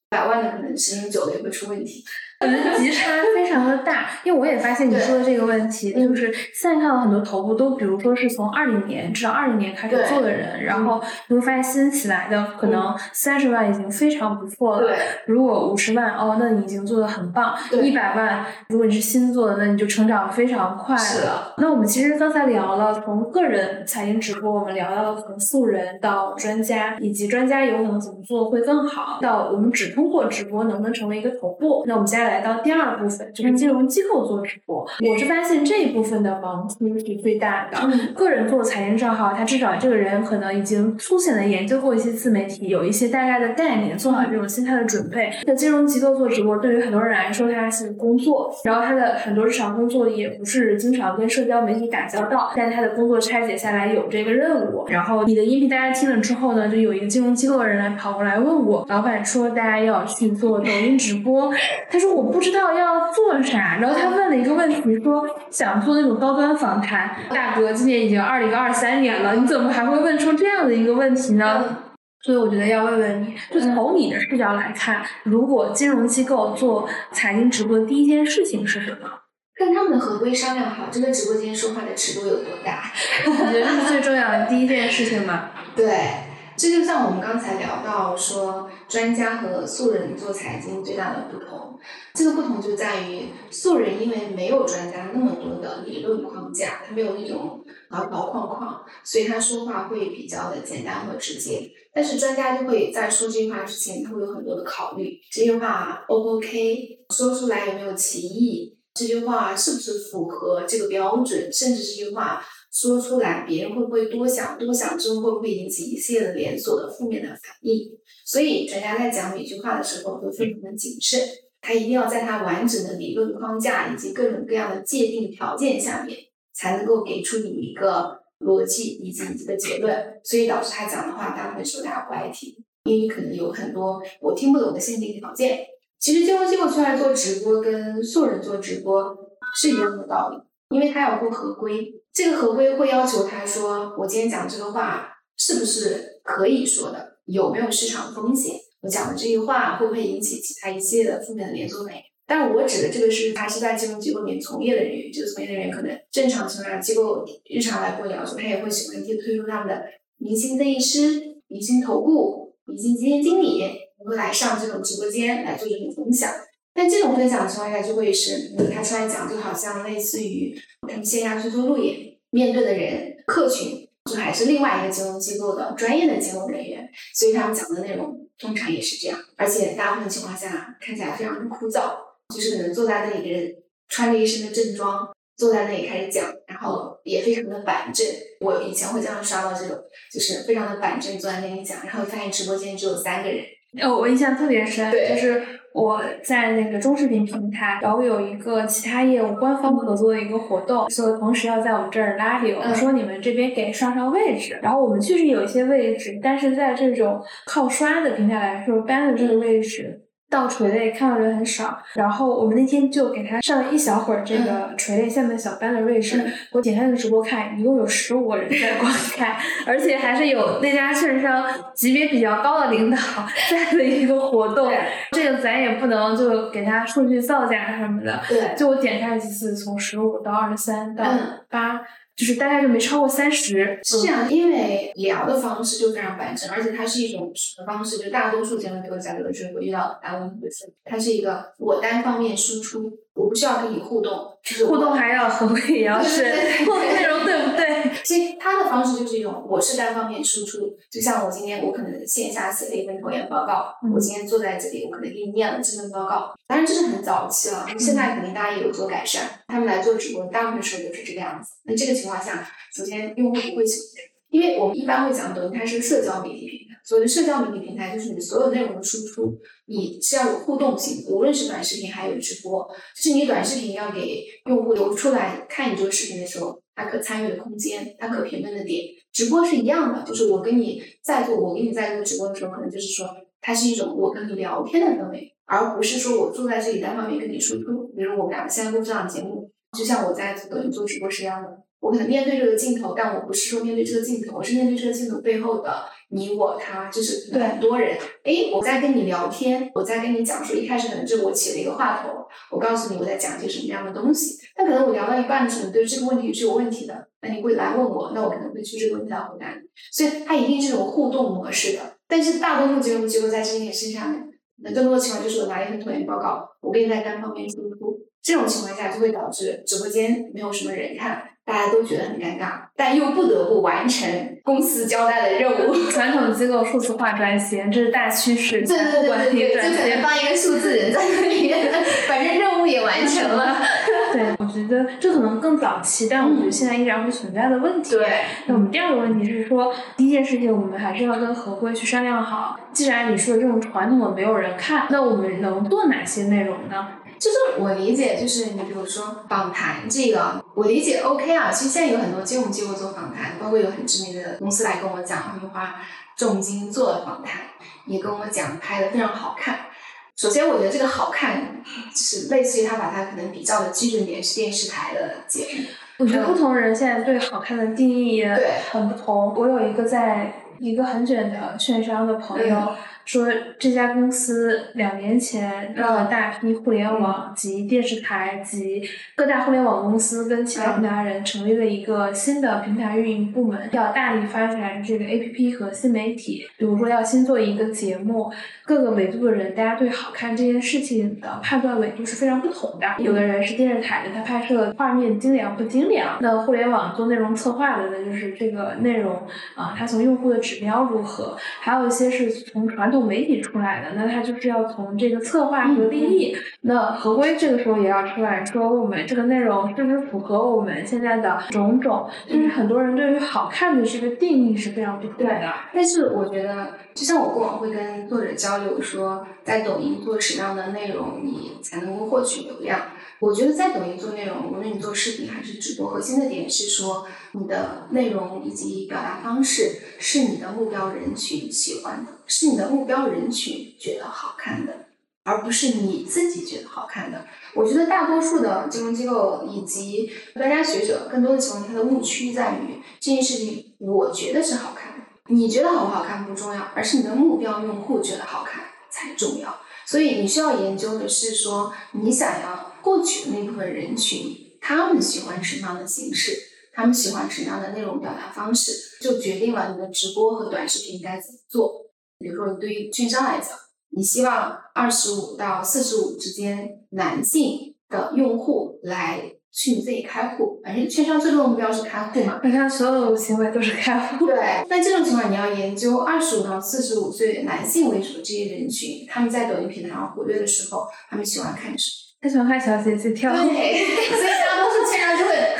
百万的可能时间久了也会出问题。可能极差非常的大，因为我也发现你说的这个问题，就是现在看到很多头部都，比如说是从二零年至少二零年开始做的人，然后你会发现新起来的可能三十万已经非常不错了。如果五十万哦，那你已经做的很棒。一百万，如果你是新做的，那你就成长非常快了。那我们其实刚才聊了从个人财经直播，我们聊到了从素人到专家，以及专家有可能怎么做会更好，到我们只通过直播能不能成为一个头部。那我们接下来。来到第二部分，就是金融机构做直播。我是发现这一部分的盲区是最大的。个人做财经账号，他至少这个人可能已经粗浅的研究过一些自媒体，有一些大概的概念，做好这种心态的准备。那金融机构做直播，对于很多人来说，他是工作，然后他的很多日常工作也不是经常跟社交媒体打交道，但他的工作拆解下来有这个任务。然后你的音频大家听了之后呢，就有一个金融机构的人来跑过来问我，老板说大家要去做抖音直播，他说我。我不知道要做啥，然后他问了一个问题，说想做那种高端访谈。大哥，今年已经二零二三年了，你怎么还会问出这样的一个问题呢？所以我觉得要问问你，就从你的视角来看，如果金融机构做财经直播的第一件事情是什么？跟他们的合规商量好，这个直播间说话的尺度有多大？我觉得这是最重要的第一件事情嘛。对。这就像我们刚才聊到说，专家和素人做财经最大的不同，这个不同就在于素人因为没有专家那么多的理论框架，他没有那种条条框框，所以他说话会比较的简单和直接。但是专家就会在说这句话之前，他会有很多的考虑，这句话 O 不 OK，说出来有没有歧义，这句话是不是符合这个标准，甚至这句话。说出来，别人会不会多想？多想之后会不会引起一系列的连锁的负面的反应？所以专家在讲每句话的时候都非常的谨慎，他一定要在他完整的理论框架以及各种各样的界定条件下面，才能够给出你一个逻辑以及一个结论。所以导致他讲的话，大部分时候大家不爱听，因为可能有很多我听不懂的限定条件。其实金融机构出来做直播跟素人做直播是一样的道理。因为他要过合规，这个合规会要求他说，我今天讲这个话是不是可以说的，有没有市场风险？我讲的这句话会不会引起其他一系列的负面的连锁反应？但我指的这个是，他是在金融机构里面从业的人员，这个从业人员可能正常情况下，机构日常来过聊的时候，他也会喜欢去推出他们的明星分析师、明星投顾、明星基金经理，能够来上这种直播间来做这种分享。但这种分享的情况下，就会是他出来讲，就好像类似于他们线下去做路演，面对的人客群就还是另外一个金融机构的专业的金融人员，所以他们讲的内容通常也是这样，而且大部分情况下看起来非常的枯燥，就是可能坐在那里的人穿着一身的正装，坐在那里开始讲，然后也非常的板正。我以前会经常刷到这种，就是非常的板正坐在那里讲，然后发现直播间只有三个人。哦，我印象特别深，就是。我在那个中视频平台，然后有一个其他业务官方合作的一个活动，所以同时要在我们这儿拉流，说你们这边给上上位置。然后我们确实有一些位置，但是在这种靠刷的平台来说，搬的这个位置。到垂类看到人很少，然后我们那天就给他上了一小会儿这个垂类下面小班的位置。我点开那个直播看，一共有十五个人在观看，而且还是有那家券商级别比较高的领导 在的一个活动。这个咱也不能就给他数据造假什么的。对，就我点开了几次，从十五到二十三到八。就是大概就没超过三十，是这样，因为聊的方式就非常完整，而且它是一种什么方式？就大多数金融机构价格的时候会遇到大问题的是，它是一个我单方面输出，我不需要跟你互动，互动还要合规，也要是内容对不对？其实他的方式就是一种，我是单方面输出，就像我今天我可能线下写了一份投研报告，我今天坐在这里，我可能给你念了这份报告。当然这是很早期了，现在肯定大家也有做改善。他们来做直播，大部分时候都是这个样子。那这个情况下，首先用户不会因为我们一般会讲抖音它是个社交媒体平台，所谓的社交媒体平台就是你所有内容的输出，你是要有互动性，无论是短视频还有直播，就是你短视频要给用户留出来看你这个视频的时候，他可参与的空间，他可评论的点，直播是一样的，就是我跟你在做，我跟你在做直播的时候，可能就是说它是一种我跟你聊天的氛围，而不是说我坐在这里单方面跟你输出。比如我们两个现在录这档节目，就像我在抖音做直播是一样的。我可能面对这个镜头，但我不是说面对这个镜头，我是面对这个镜头背后的你、我、他，就是很多人。哎，我在跟你聊天，我在跟你讲述。一开始可能就我起了一个话头，我告诉你我在讲些什么样的东西。但可能我聊到一半的时候，你对这个问题是有问题的，那你会来问我，那我可能会去这个问题来回答你。所以它一定是种互动模式的。但是大多数金融机构在这件事上面，那更多的情况就是我拿一份拖延报告，我给你在单方面输出。这种情况下就会导致直播间没有什么人看。大家都觉得很尴尬，但又不得不完成公司交代的任务。传统机构数字化转型，这是大趋势。对对对对对，就可能放一个数字人在那里，反正任务也完成了。对，我觉得这可能更早期，但我觉得现在依然会存在的问题。对。那我们第二个问题是说，第一件事情我们还是要跟合规去商量好。既然你说这种传统的没有人看，那我们能做哪些内容呢？就是我理解，就是你比如说访谈这个，我理解 OK 啊。其实现在有很多金融机构做访谈，包括有很知名的公司来跟我讲，他们花重金做了访谈，也跟我讲拍的非常好看。首先，我觉得这个好看，就是类似于他把它可能比较的基准点是电视台的节目。我觉得不同人现在对好看的定义对很不同。我有一个在一个很卷的券商的朋友。说这家公司两年前让了大批互联网及电视台及各大互联网公司跟其他平台人成立了一个新的平台运营部门，要大力发展这个 APP 和新媒体。比如说要新做一个节目，各个维度的人，大家对好看这件事情的判断维度是非常不同的。有的人是电视台的，他拍摄画面精良不精良；那互联网做内容策划的，呢就是这个内容啊，它从用户的指标如何？还有一些是从传统媒体出来的，那他就是要从这个策划和立意，那合规这个时候也要出来说，我们这个内容是不是符合我们现在的种种？就是很多人对于好看的这个定义是非常不对的。但是我觉得，就像我过往会跟作者交流说，在抖音做什么样的内容，你才能够获取流量。我觉得在抖音做内容，无论你做视频还是直播，核心的点是说你的内容以及表达方式是你的目标人群喜欢的，是你的目标人群觉得好看的，而不是你自己觉得好看的。我觉得大多数的金融机构以及专家学者，更多的情况它的误区在于这件事情，我觉得是好看的，你觉得好不好看不重要，而是你的目标用户觉得好看才重要。所以你需要研究的是说，你想要。获取的那部分人群，他们喜欢什么样的形式？他们喜欢什么样的内容表达方式，就决定了你的直播和短视频该怎么做。比如说，你对于券商来讲，你希望二十五到四十五之间男性的用户来去你自己开户，反正券商最终的目标是开户嘛。券商，所有行为都是开户。对。那这种情况，你要研究二十五到四十五岁男性为主的这些人群，他们在抖音平台上活跃的时候，他们喜欢看什么？他喜欢看小姐姐跳舞，对，所以大多数券商就会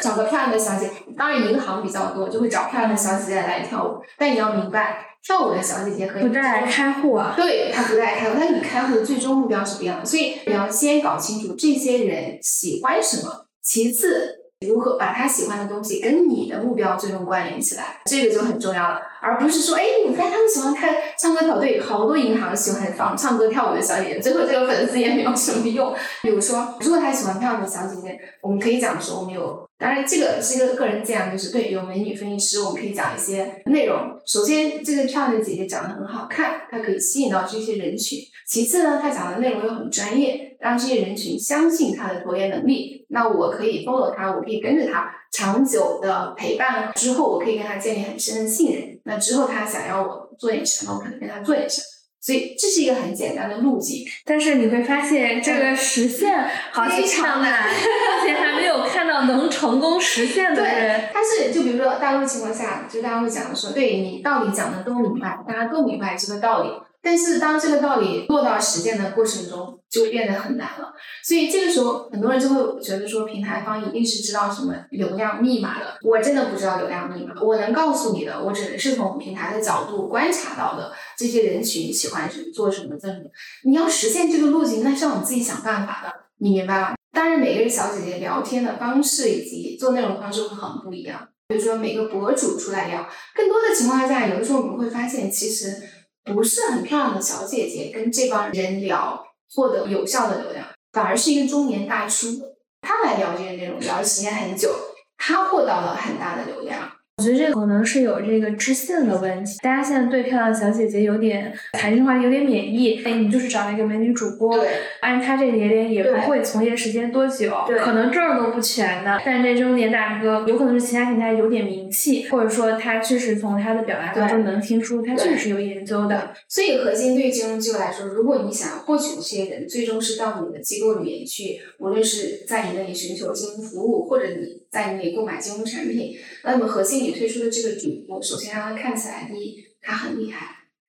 找个漂亮的小姐，当然银行比较多，就会找漂亮的小姐姐来跳舞。但你要明白，跳舞的小姐姐和不带开户啊，对，她不带开户，但你开户的最终目标是不一样的，所以你要先搞清楚这些人喜欢什么，其次。如何把他喜欢的东西跟你的目标最终关联起来，这个就很重要了，而不是说，哎，你看他们喜欢看唱歌跳队，好多银行喜欢放唱歌跳舞的小姐姐，最后这个粉丝也没有什么用。比如说，如果他喜欢漂亮的小姐姐，我们可以讲说，我们有，当然这个是一个个人建议，就是对，有美女分析师，我们可以讲一些内容。首先，这个漂亮的姐姐长得很好看，她可以吸引到这些人群。其次呢，她讲的内容又很专业，让这些人群相信她的拖延能力。那我可以 follow 她，我可以跟着她，长久的陪伴之后，我可以跟她建立很深的信任。那之后她想要我做点什么，我可能跟她做点什么。所以这是一个很简单的路径。但是你会发现，这个实现好非常难，而且还没有看到能成功实现的人。他是就比如说大多数情况下，就大家会讲的说，对你道理讲的都明白，大家都明白这个道理。但是当这个道理落到实践的过程中，就变得很难了。所以这个时候，很多人就会觉得说，平台方一定是知道什么流量密码的。我真的不知道流量密码，我能告诉你的，我只能是从平台的角度观察到的这些人群喜欢什么，做什么，做什么。你要实现这个路径，那是要你自己想办法的，你明白吧？当然，每个人小姐姐聊天的方式以及做内容方式会很不一样。比如说，每个博主出来聊，更多的情况下，有的时候我们会发现，其实。不是很漂亮的小姐姐跟这帮人聊获得有效的流量，反而是一个中年大叔，他来聊这些内容，聊的时间很久，他获到了很大的流量。我觉得这可能是有这个知性的问题，大家现在对漂亮小姐姐有点谈情话有点免疫。哎，你就是找了一个美女主播，按她这年龄也不会从业时间多久，可能证都不全的。但这中年大哥有可能是其他平台有点名气，或者说他确实从他的表达当中能听出他确实有研究的。所以核心对于金融机构来说，如果你想获取这些人，最终是到你的机构里面去，无论是在你那里寻求金融服务，或者你在你那里购买金融产品，那么核心。你推出的这个主播，首先让他看起来，第一，他很厉害。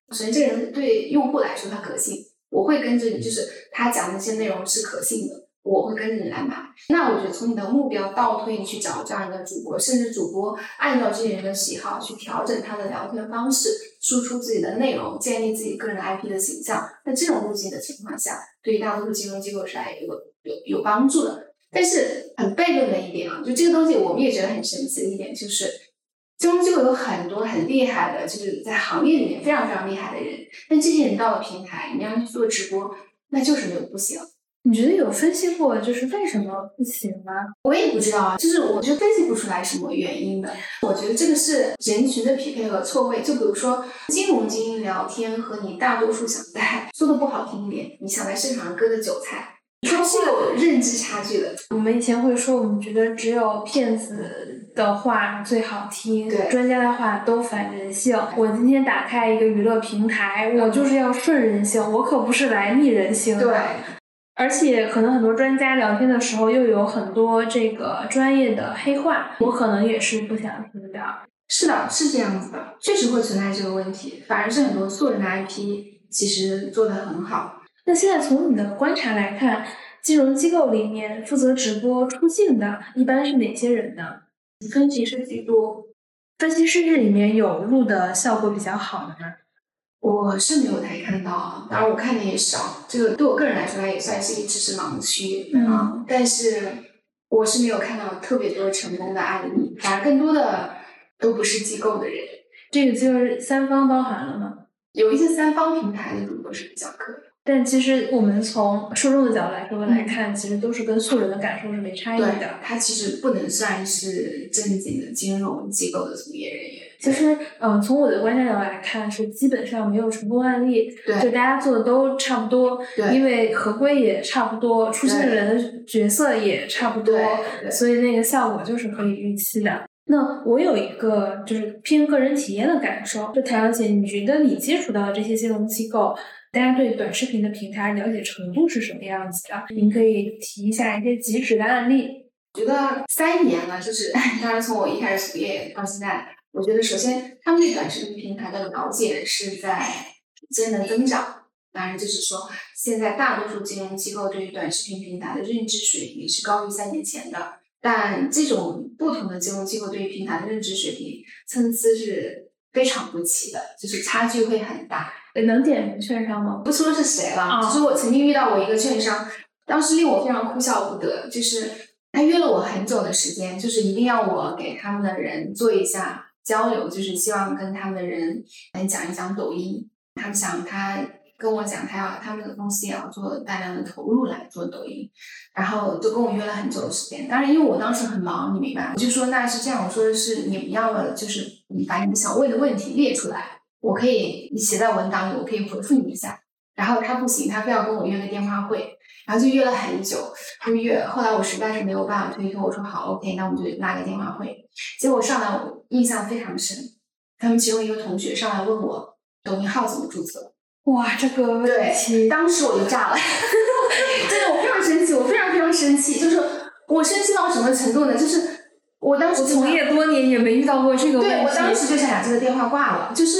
首先，这个人对用户来说他可信，我会跟着你，就是他讲的那些内容是可信的，我会跟着你来买。那我觉得从你的目标倒推，你去找这样一个主播，甚至主播按照这些人的喜好去调整他的聊天方式，输出自己的内容，建立自己个人 IP 的形象。在这种路径的情况下，对于大多数金融机构是来有有有帮助的。但是很悖论的一点啊，就这个东西我们也觉得很神奇的一点就是。终究有很多很厉害的，就是在行业里面非常非常厉害的人，但这些人到了平台，你让去做直播，那就是没有不行。你觉得有分析过，就是为什么不行吗？我也不知道啊，就是我就分析不出来什么原因的。我觉得这个是人群的匹配和错位。就比如说金融精英聊天和你大多数想在说的不好听一点，你想在市场上割的韭菜。它是有认知差距的。我们以前会说，我们觉得只有骗子的话最好听，专家的话都反人性。我今天打开一个娱乐平台，我就是要顺人性，我可不是来逆人性的。对。而且可能很多专家聊天的时候，又有很多这个专业的黑话，我可能也是不想听的。是的，是这样子的，确实会存在这个问题。反而是很多素人的 IP 其实做的很好。那现在从你的观察来看，金融机构里面负责直播出镜的一般是哪些人呢？分析师居多，分析师这里面有录的效果比较好的吗？我是没有太看到，当然我看的也少，这个对我个人来说，它也算是一个知识盲区啊。但是我是没有看到特别多成功的案例，反而更多的都不是机构的人。这个就是三方包含了吗？有一些三方平台的主播是比较可以。但其实我们从受众的角度来说来看，其实都是跟素人的感受是没差异的。他其实不能算是正经的金融机构的从业人员。其实，嗯，从我的观察角度来看，是基本上没有成功案例。对，就大家做的都差不多。对，因为合规也差不多，出现的人的角色也差不多，所以那个效果就是可以预期的。那我有一个就是偏个人体验的感受，就谭小姐，你觉得你接触到的这些金融机构？大家对短视频的平台了解程度是什么样子的？您可以提一下一些及时的案例。觉得三年了，就是当然从我一开始从业到现在，我觉得首先他们对短视频平台的了解是在逐渐的增长。当然，就是说现在大多数金融机构对于短视频平台的认知水平是高于三年前的，但这种不同的金融机构对于平台的认知水平参差是非常不齐的，就是差距会很大。能点名券商吗？不说是谁了，只是我曾经遇到过一个券商，当时令我非常哭笑不得。就是他约了我很久的时间，就是一定要我给他们的人做一下交流，就是希望跟他们的人来讲一讲抖音。他们想他跟我讲，他要他们的公司也要做大量的投入来做抖音，然后就跟我约了很久的时间。当然，因为我当时很忙，你明白？我就说那是这样，我说的是你们要么就是你把你们想问的问题列出来。我可以你写在文档里，我可以回复你一下。然后他不行，他非要跟我约个电话会，然后就约了很久，就约。后来我实在是没有办法推脱，我说好，OK，那我们就拉个电话会。结果上来我印象非常深，他们其中一个同学上来问我抖音号怎么注册。哇，这个对，当时我就炸了，真的，我非常生气，我非常非常生气，就是我生气到什么程度呢？就是。我当时从业多年也没遇到过这个对我当时就想把这个电话挂了。就是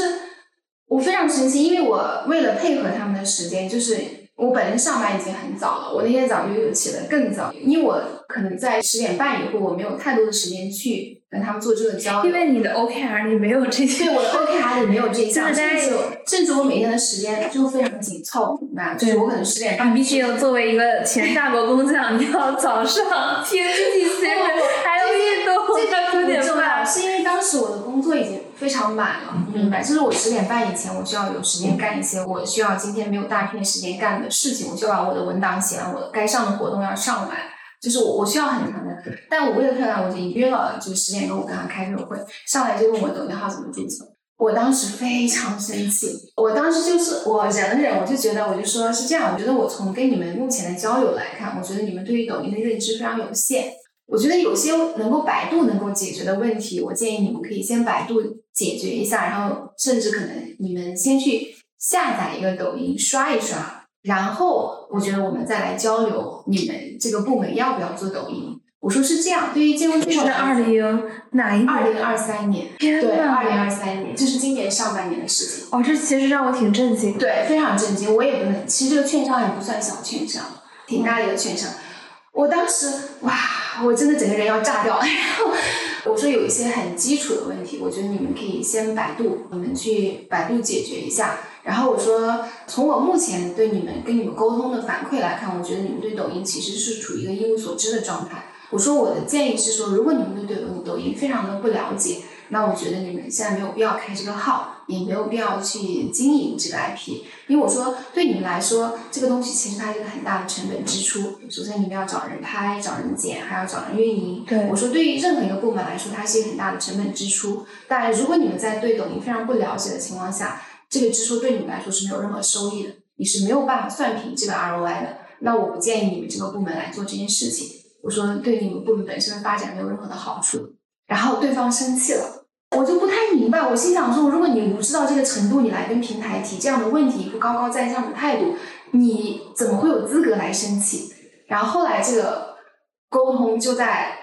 我非常生气，因为我为了配合他们的时间，就是我本身上班已经很早了，我那天早就又起得更早，因为我可能在十点半以后，我没有太多的时间去跟他们做这个交流。因为你的 OKR 里没有这些，对我的 OKR 里没有这一项，甚至甚至我每天的时间就非常紧凑，明白？就是我可能十点半你必须要作为一个前大国工匠，你要早上 听 TTC，还有运动，这到九点不重要，是因为当时我的工作已经非常满了，明白？就是我十点半以前，我需要有时间干一些我需要今天没有大片时间干的事情，我就把我的文档写完，我该上的活动要上完，就是我我需要很长的。但我为了漂亮，我就约了就是十点钟我跟他开这个会，上来就问我抖音号怎么注册。我当时非常生气，我当时就是我忍了忍，我就觉得我就说是这样，我觉得我从跟你们目前的交流来看，我觉得你们对于抖音的认知非常有限。我觉得有些能够百度能够解决的问题，我建议你们可以先百度解决一下，然后甚至可能你们先去下载一个抖音刷一刷，然后我觉得我们再来交流你们这个部门要不要做抖音。我说是这样，对于金融机构是二零哪一年？二零二三年，对，呐二零二三年，这是今年上半年的事情。哦，这其实让我挺震惊。对，非常震惊。我也不能，其实这个券商也不算小券商，挺大的一个券商。我当时哇，我真的整个人要炸掉。然后我说有一些很基础的问题，我觉得你们可以先百度，你们去百度解决一下。然后我说，从我目前对你们跟你们沟通的反馈来看，我觉得你们对抖音其实是处于一个一无所知的状态。我说我的建议是说，如果你们对抖音抖音非常的不了解，那我觉得你们现在没有必要开这个号，也没有必要去经营这个 IP，因为我说对你们来说，这个东西其实它是一个很大的成本支出。首先你们要找人拍、找人剪，还要找人运营。对我说对于任何一个部门来说，它是一个很大的成本支出。当然，如果你们在对抖音非常不了解的情况下，这个支出对你们来说是没有任何收益的，你是没有办法算平这个 ROI 的。那我不建议你们这个部门来做这件事情。我说对你们部门本身的发展没有任何的好处。然后对方生气了，我就不太明白。我心想说，如果你无知到这个程度，你来跟平台提这样的问题，一副高高在上的态度，你怎么会有资格来生气？然后后来这个沟通就在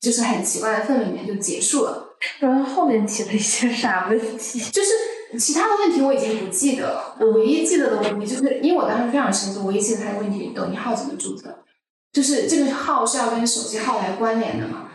就是很奇怪的氛围里面就结束了。然后后面提了一些啥问题？就是其他的问题我已经不记得了，我唯一记得的问题就是，因为我当时非常生气，唯一记得他的问题，抖音号怎么注册？就是这个号是要跟手机号来关联的嘛？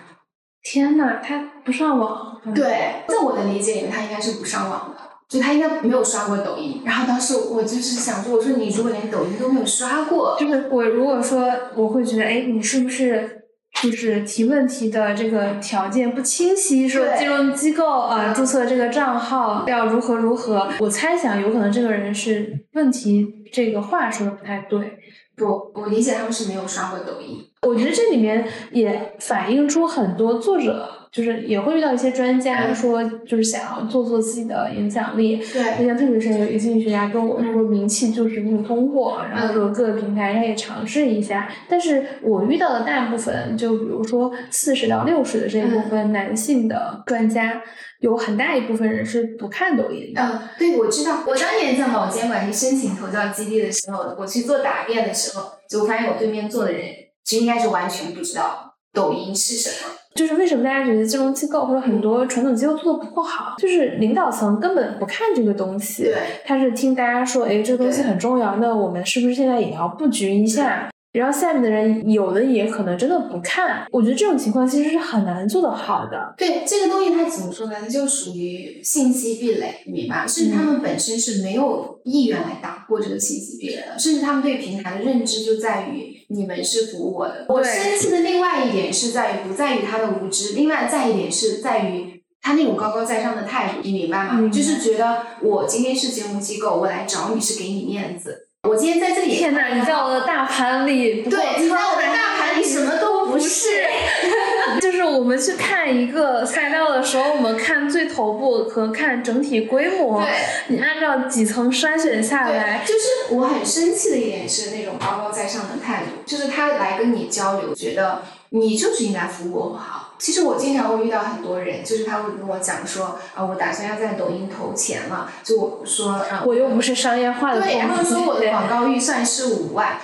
天呐，他不上网。对，在我的理解里面，他应该是不上网的，就他应该没有刷过抖音。然后当时我就是想说，我说你如果连抖音都没有刷过，就是我如果说我会觉得，哎，你是不是就是提问题的这个条件不清晰？说金融机构啊、嗯注册这个账号要如何如何？我猜想有可能这个人是问题这个话说的不太对。不，我理解他们是没有刷过抖音。我觉得这里面也反映出很多作者，就是也会遇到一些专家嗯说，就是想要做做自己的影响力。对印象特别深，有一个经济学家跟我说，名气就是硬通货，然后说各个平台他也尝试一下。但是我遇到的大部分，就比如说四十到六十的这一部分男性的专家，有很大一部分人是不看抖音的。嗯，对，我知道。我当年在某监管局申请投教基地的时候，我去做答辩的时候，就发现我对面坐的人其实应该是完全不知道抖音是什么。就是为什么大家觉得金融机构或者很多传统机构做的不够好，就是领导层根本不看这个东西，对，他是听大家说，哎，这个东西很重要，那我们是不是现在也要布局一下？然后下面的人有的也可能真的不看，我觉得这种情况其实是很难做得好的。对这个东西，它怎么说呢？它就属于信息壁垒，你明白吗？甚至他们本身是没有意愿来打破这个信息壁垒的，甚至他们对平台的认知就在于你们是服务我的。我生气的另外一点是在于不在于他的无知，另外再一点是在于。他那种高高在上的态度，你明白吗？嗯就是觉得我今天是节目机构，我来找你是给你面子。我今天在这里，天哪，你在我的大盘里，对，你在我的大盘里什么都不是。就是我们去看一个赛道的时候，我们看最头部和看整体规模，对，你按照几层筛选下来，，就是我很生气的一点是那种高高在上的态度，就是他来跟你交流，觉得你就是应该服务我好。其实我经常会遇到很多人，就是他会跟我讲说，啊，我打算要在抖音投钱了，就我说，啊，我又不是商业化的对，然后说我的广告预算是五万。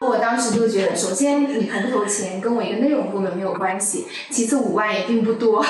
我当时就觉得，首先你投不投钱跟我一个内容部门没有关系，其次五万也并不多，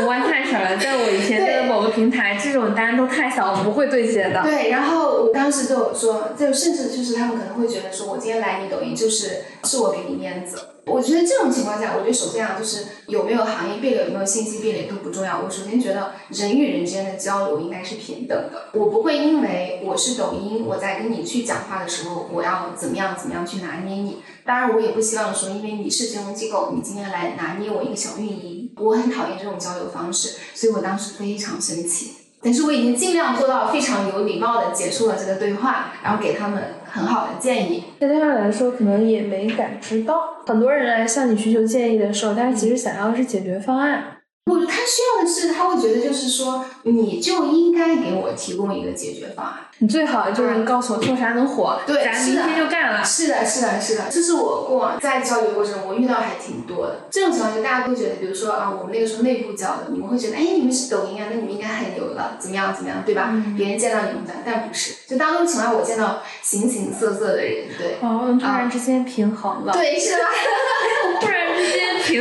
五万太少了，在我以前的某个平台，这种单都太少，我不会对接的。对，然后我当时就说，就甚至就是他们可能会觉得说，我今天来你抖音就是是我给你面子。我觉得这种情况下，我觉得首先啊，就是有没有行业壁垒，有没有信息壁垒都不重要。我首先觉得人与人之间的交流应该是平等的。我不会因为我是抖音，我在跟你去讲话的时候，我要怎么样怎么样去拿捏你。当然，我也不希望说，因为你是金融机构，你今天来拿捏我一个小运营，我很讨厌这种交流方式，所以我当时非常生气。但是我已经尽量做到非常有礼貌的结束了这个对话，然后给他们很好的建议。对他们来说，可能也没感知到，很多人来向你寻求建议的时候，大家其实想要的是解决方案。不，他需要的是，他会觉得就是说，你就应该给我提供一个解决方案。你最好就是告诉我做啥能火，对，咱明天就干了。是的，是的，是的，这是我过往在交流过程中我遇到还挺多的。这种情况下，大家都觉得，比如说啊，我们那个时候内部教的，你们会觉得，哎，你们是抖音啊，那你们应该很牛了，怎么样，怎么样，对吧？别人见到你们的，但不是，就当中情况我见到形形色色的人，对。哦，突然之间平衡了。对，是吧？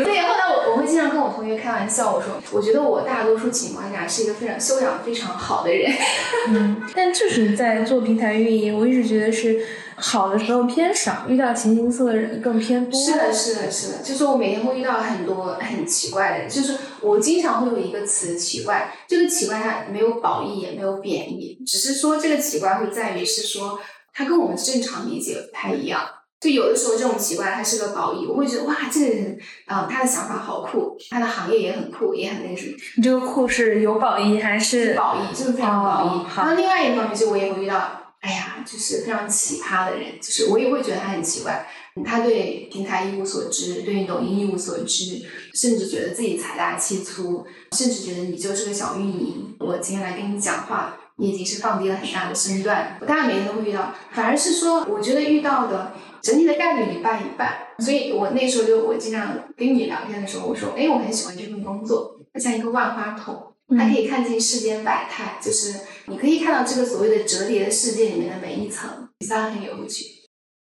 对，后来我我会经常跟我同学开玩笑，我说，我觉得我大多数情况下是一个非常修养非常好的人。嗯，但就是在做平台运营，我一直觉得是好的时候偏少，遇到形形色色的人更偏多。是的，是的，是的，就是我每天会遇到很多很奇怪的人，就是我经常会有一个词“奇怪”，这个奇怪它没有褒义也没有贬义，只是说这个奇怪会在于是说它跟我们正常理解不太一样。就有的时候这种奇怪它是个褒义，我会觉得哇，这个人啊，他的想法好酷，他的行业也很酷，也很那什么。你这个酷是有褒义还是？褒义，就是非常褒义。然后另外一方面，就我也会遇到，哎呀，就是非常奇葩的人，就是我也会觉得他很奇怪，他对平台一无所知，对抖音一无所知，甚至觉得自己财大气粗，甚至觉得你就是个小运营，我今天来跟你讲话。你已经是放低了很大的身段，我当然每天都会遇到，反而是说，我觉得遇到的整体的概率一半一半。所以我那时候就我经常跟你聊天的时候，我说，哎，我很喜欢这份工作，它像一个万花筒，它可以看尽世间百态，就是你可以看到这个所谓的折叠的世界里面的每一层，它很有趣。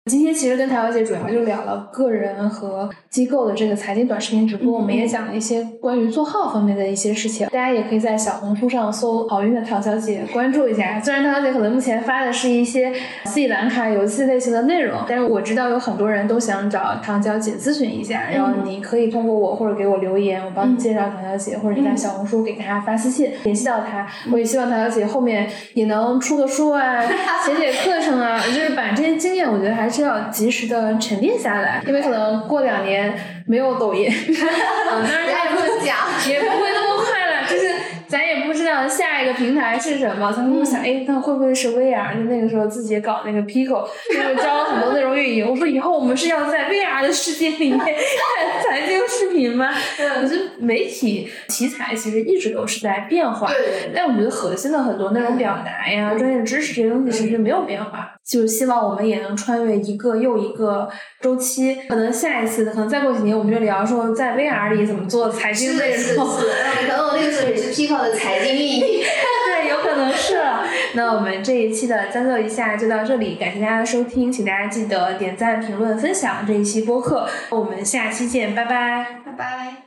今天其实跟陶小姐主要就聊了个人和机构的这个财经短视频直播，我们也讲了一些关于做号方面的一些事情。大家也可以在小红书上搜“好运的陶小姐”，关注一下。虽然陶小姐可能目前发的是一些斯里兰卡游戏类型的内容，但是我知道有很多人都想找唐小姐咨询一下。然后你可以通过我或者给我留言，我帮你介绍唐小姐，或者你在小红书给她发私信联系到她。我也希望唐小姐后面也能出个书啊，写写课程啊，就是把这些经验，我觉得还是。需要及时的沉淀下来，因为可能过两年没有抖音，当然他也不讲，也不会那么快了，就是咱也不知道下一个平台是什么，咱们想，哎，那会不会是 VR？就那个时候自己搞那个 Pico，就是教很多内容运营。我说以后我们是要在 VR 的世界里面 看财经视频吗？我觉得媒体题材其实一直都是在变化，但我觉得核心的很多内容表达呀、专业知识这些东西其实没有变化。就是希望我们也能穿越一个又一个周期，可能下一次，可能再过几年，我们就聊说在 VR 里怎么做财经内容。是是是，可能我那个时候也是 Pico 的财经运营。对，有可能是。那我们这一期的将就一下就到这里，感谢大家的收听，请大家记得点赞、评论、分享这一期播客。我们下期见，拜拜，拜拜。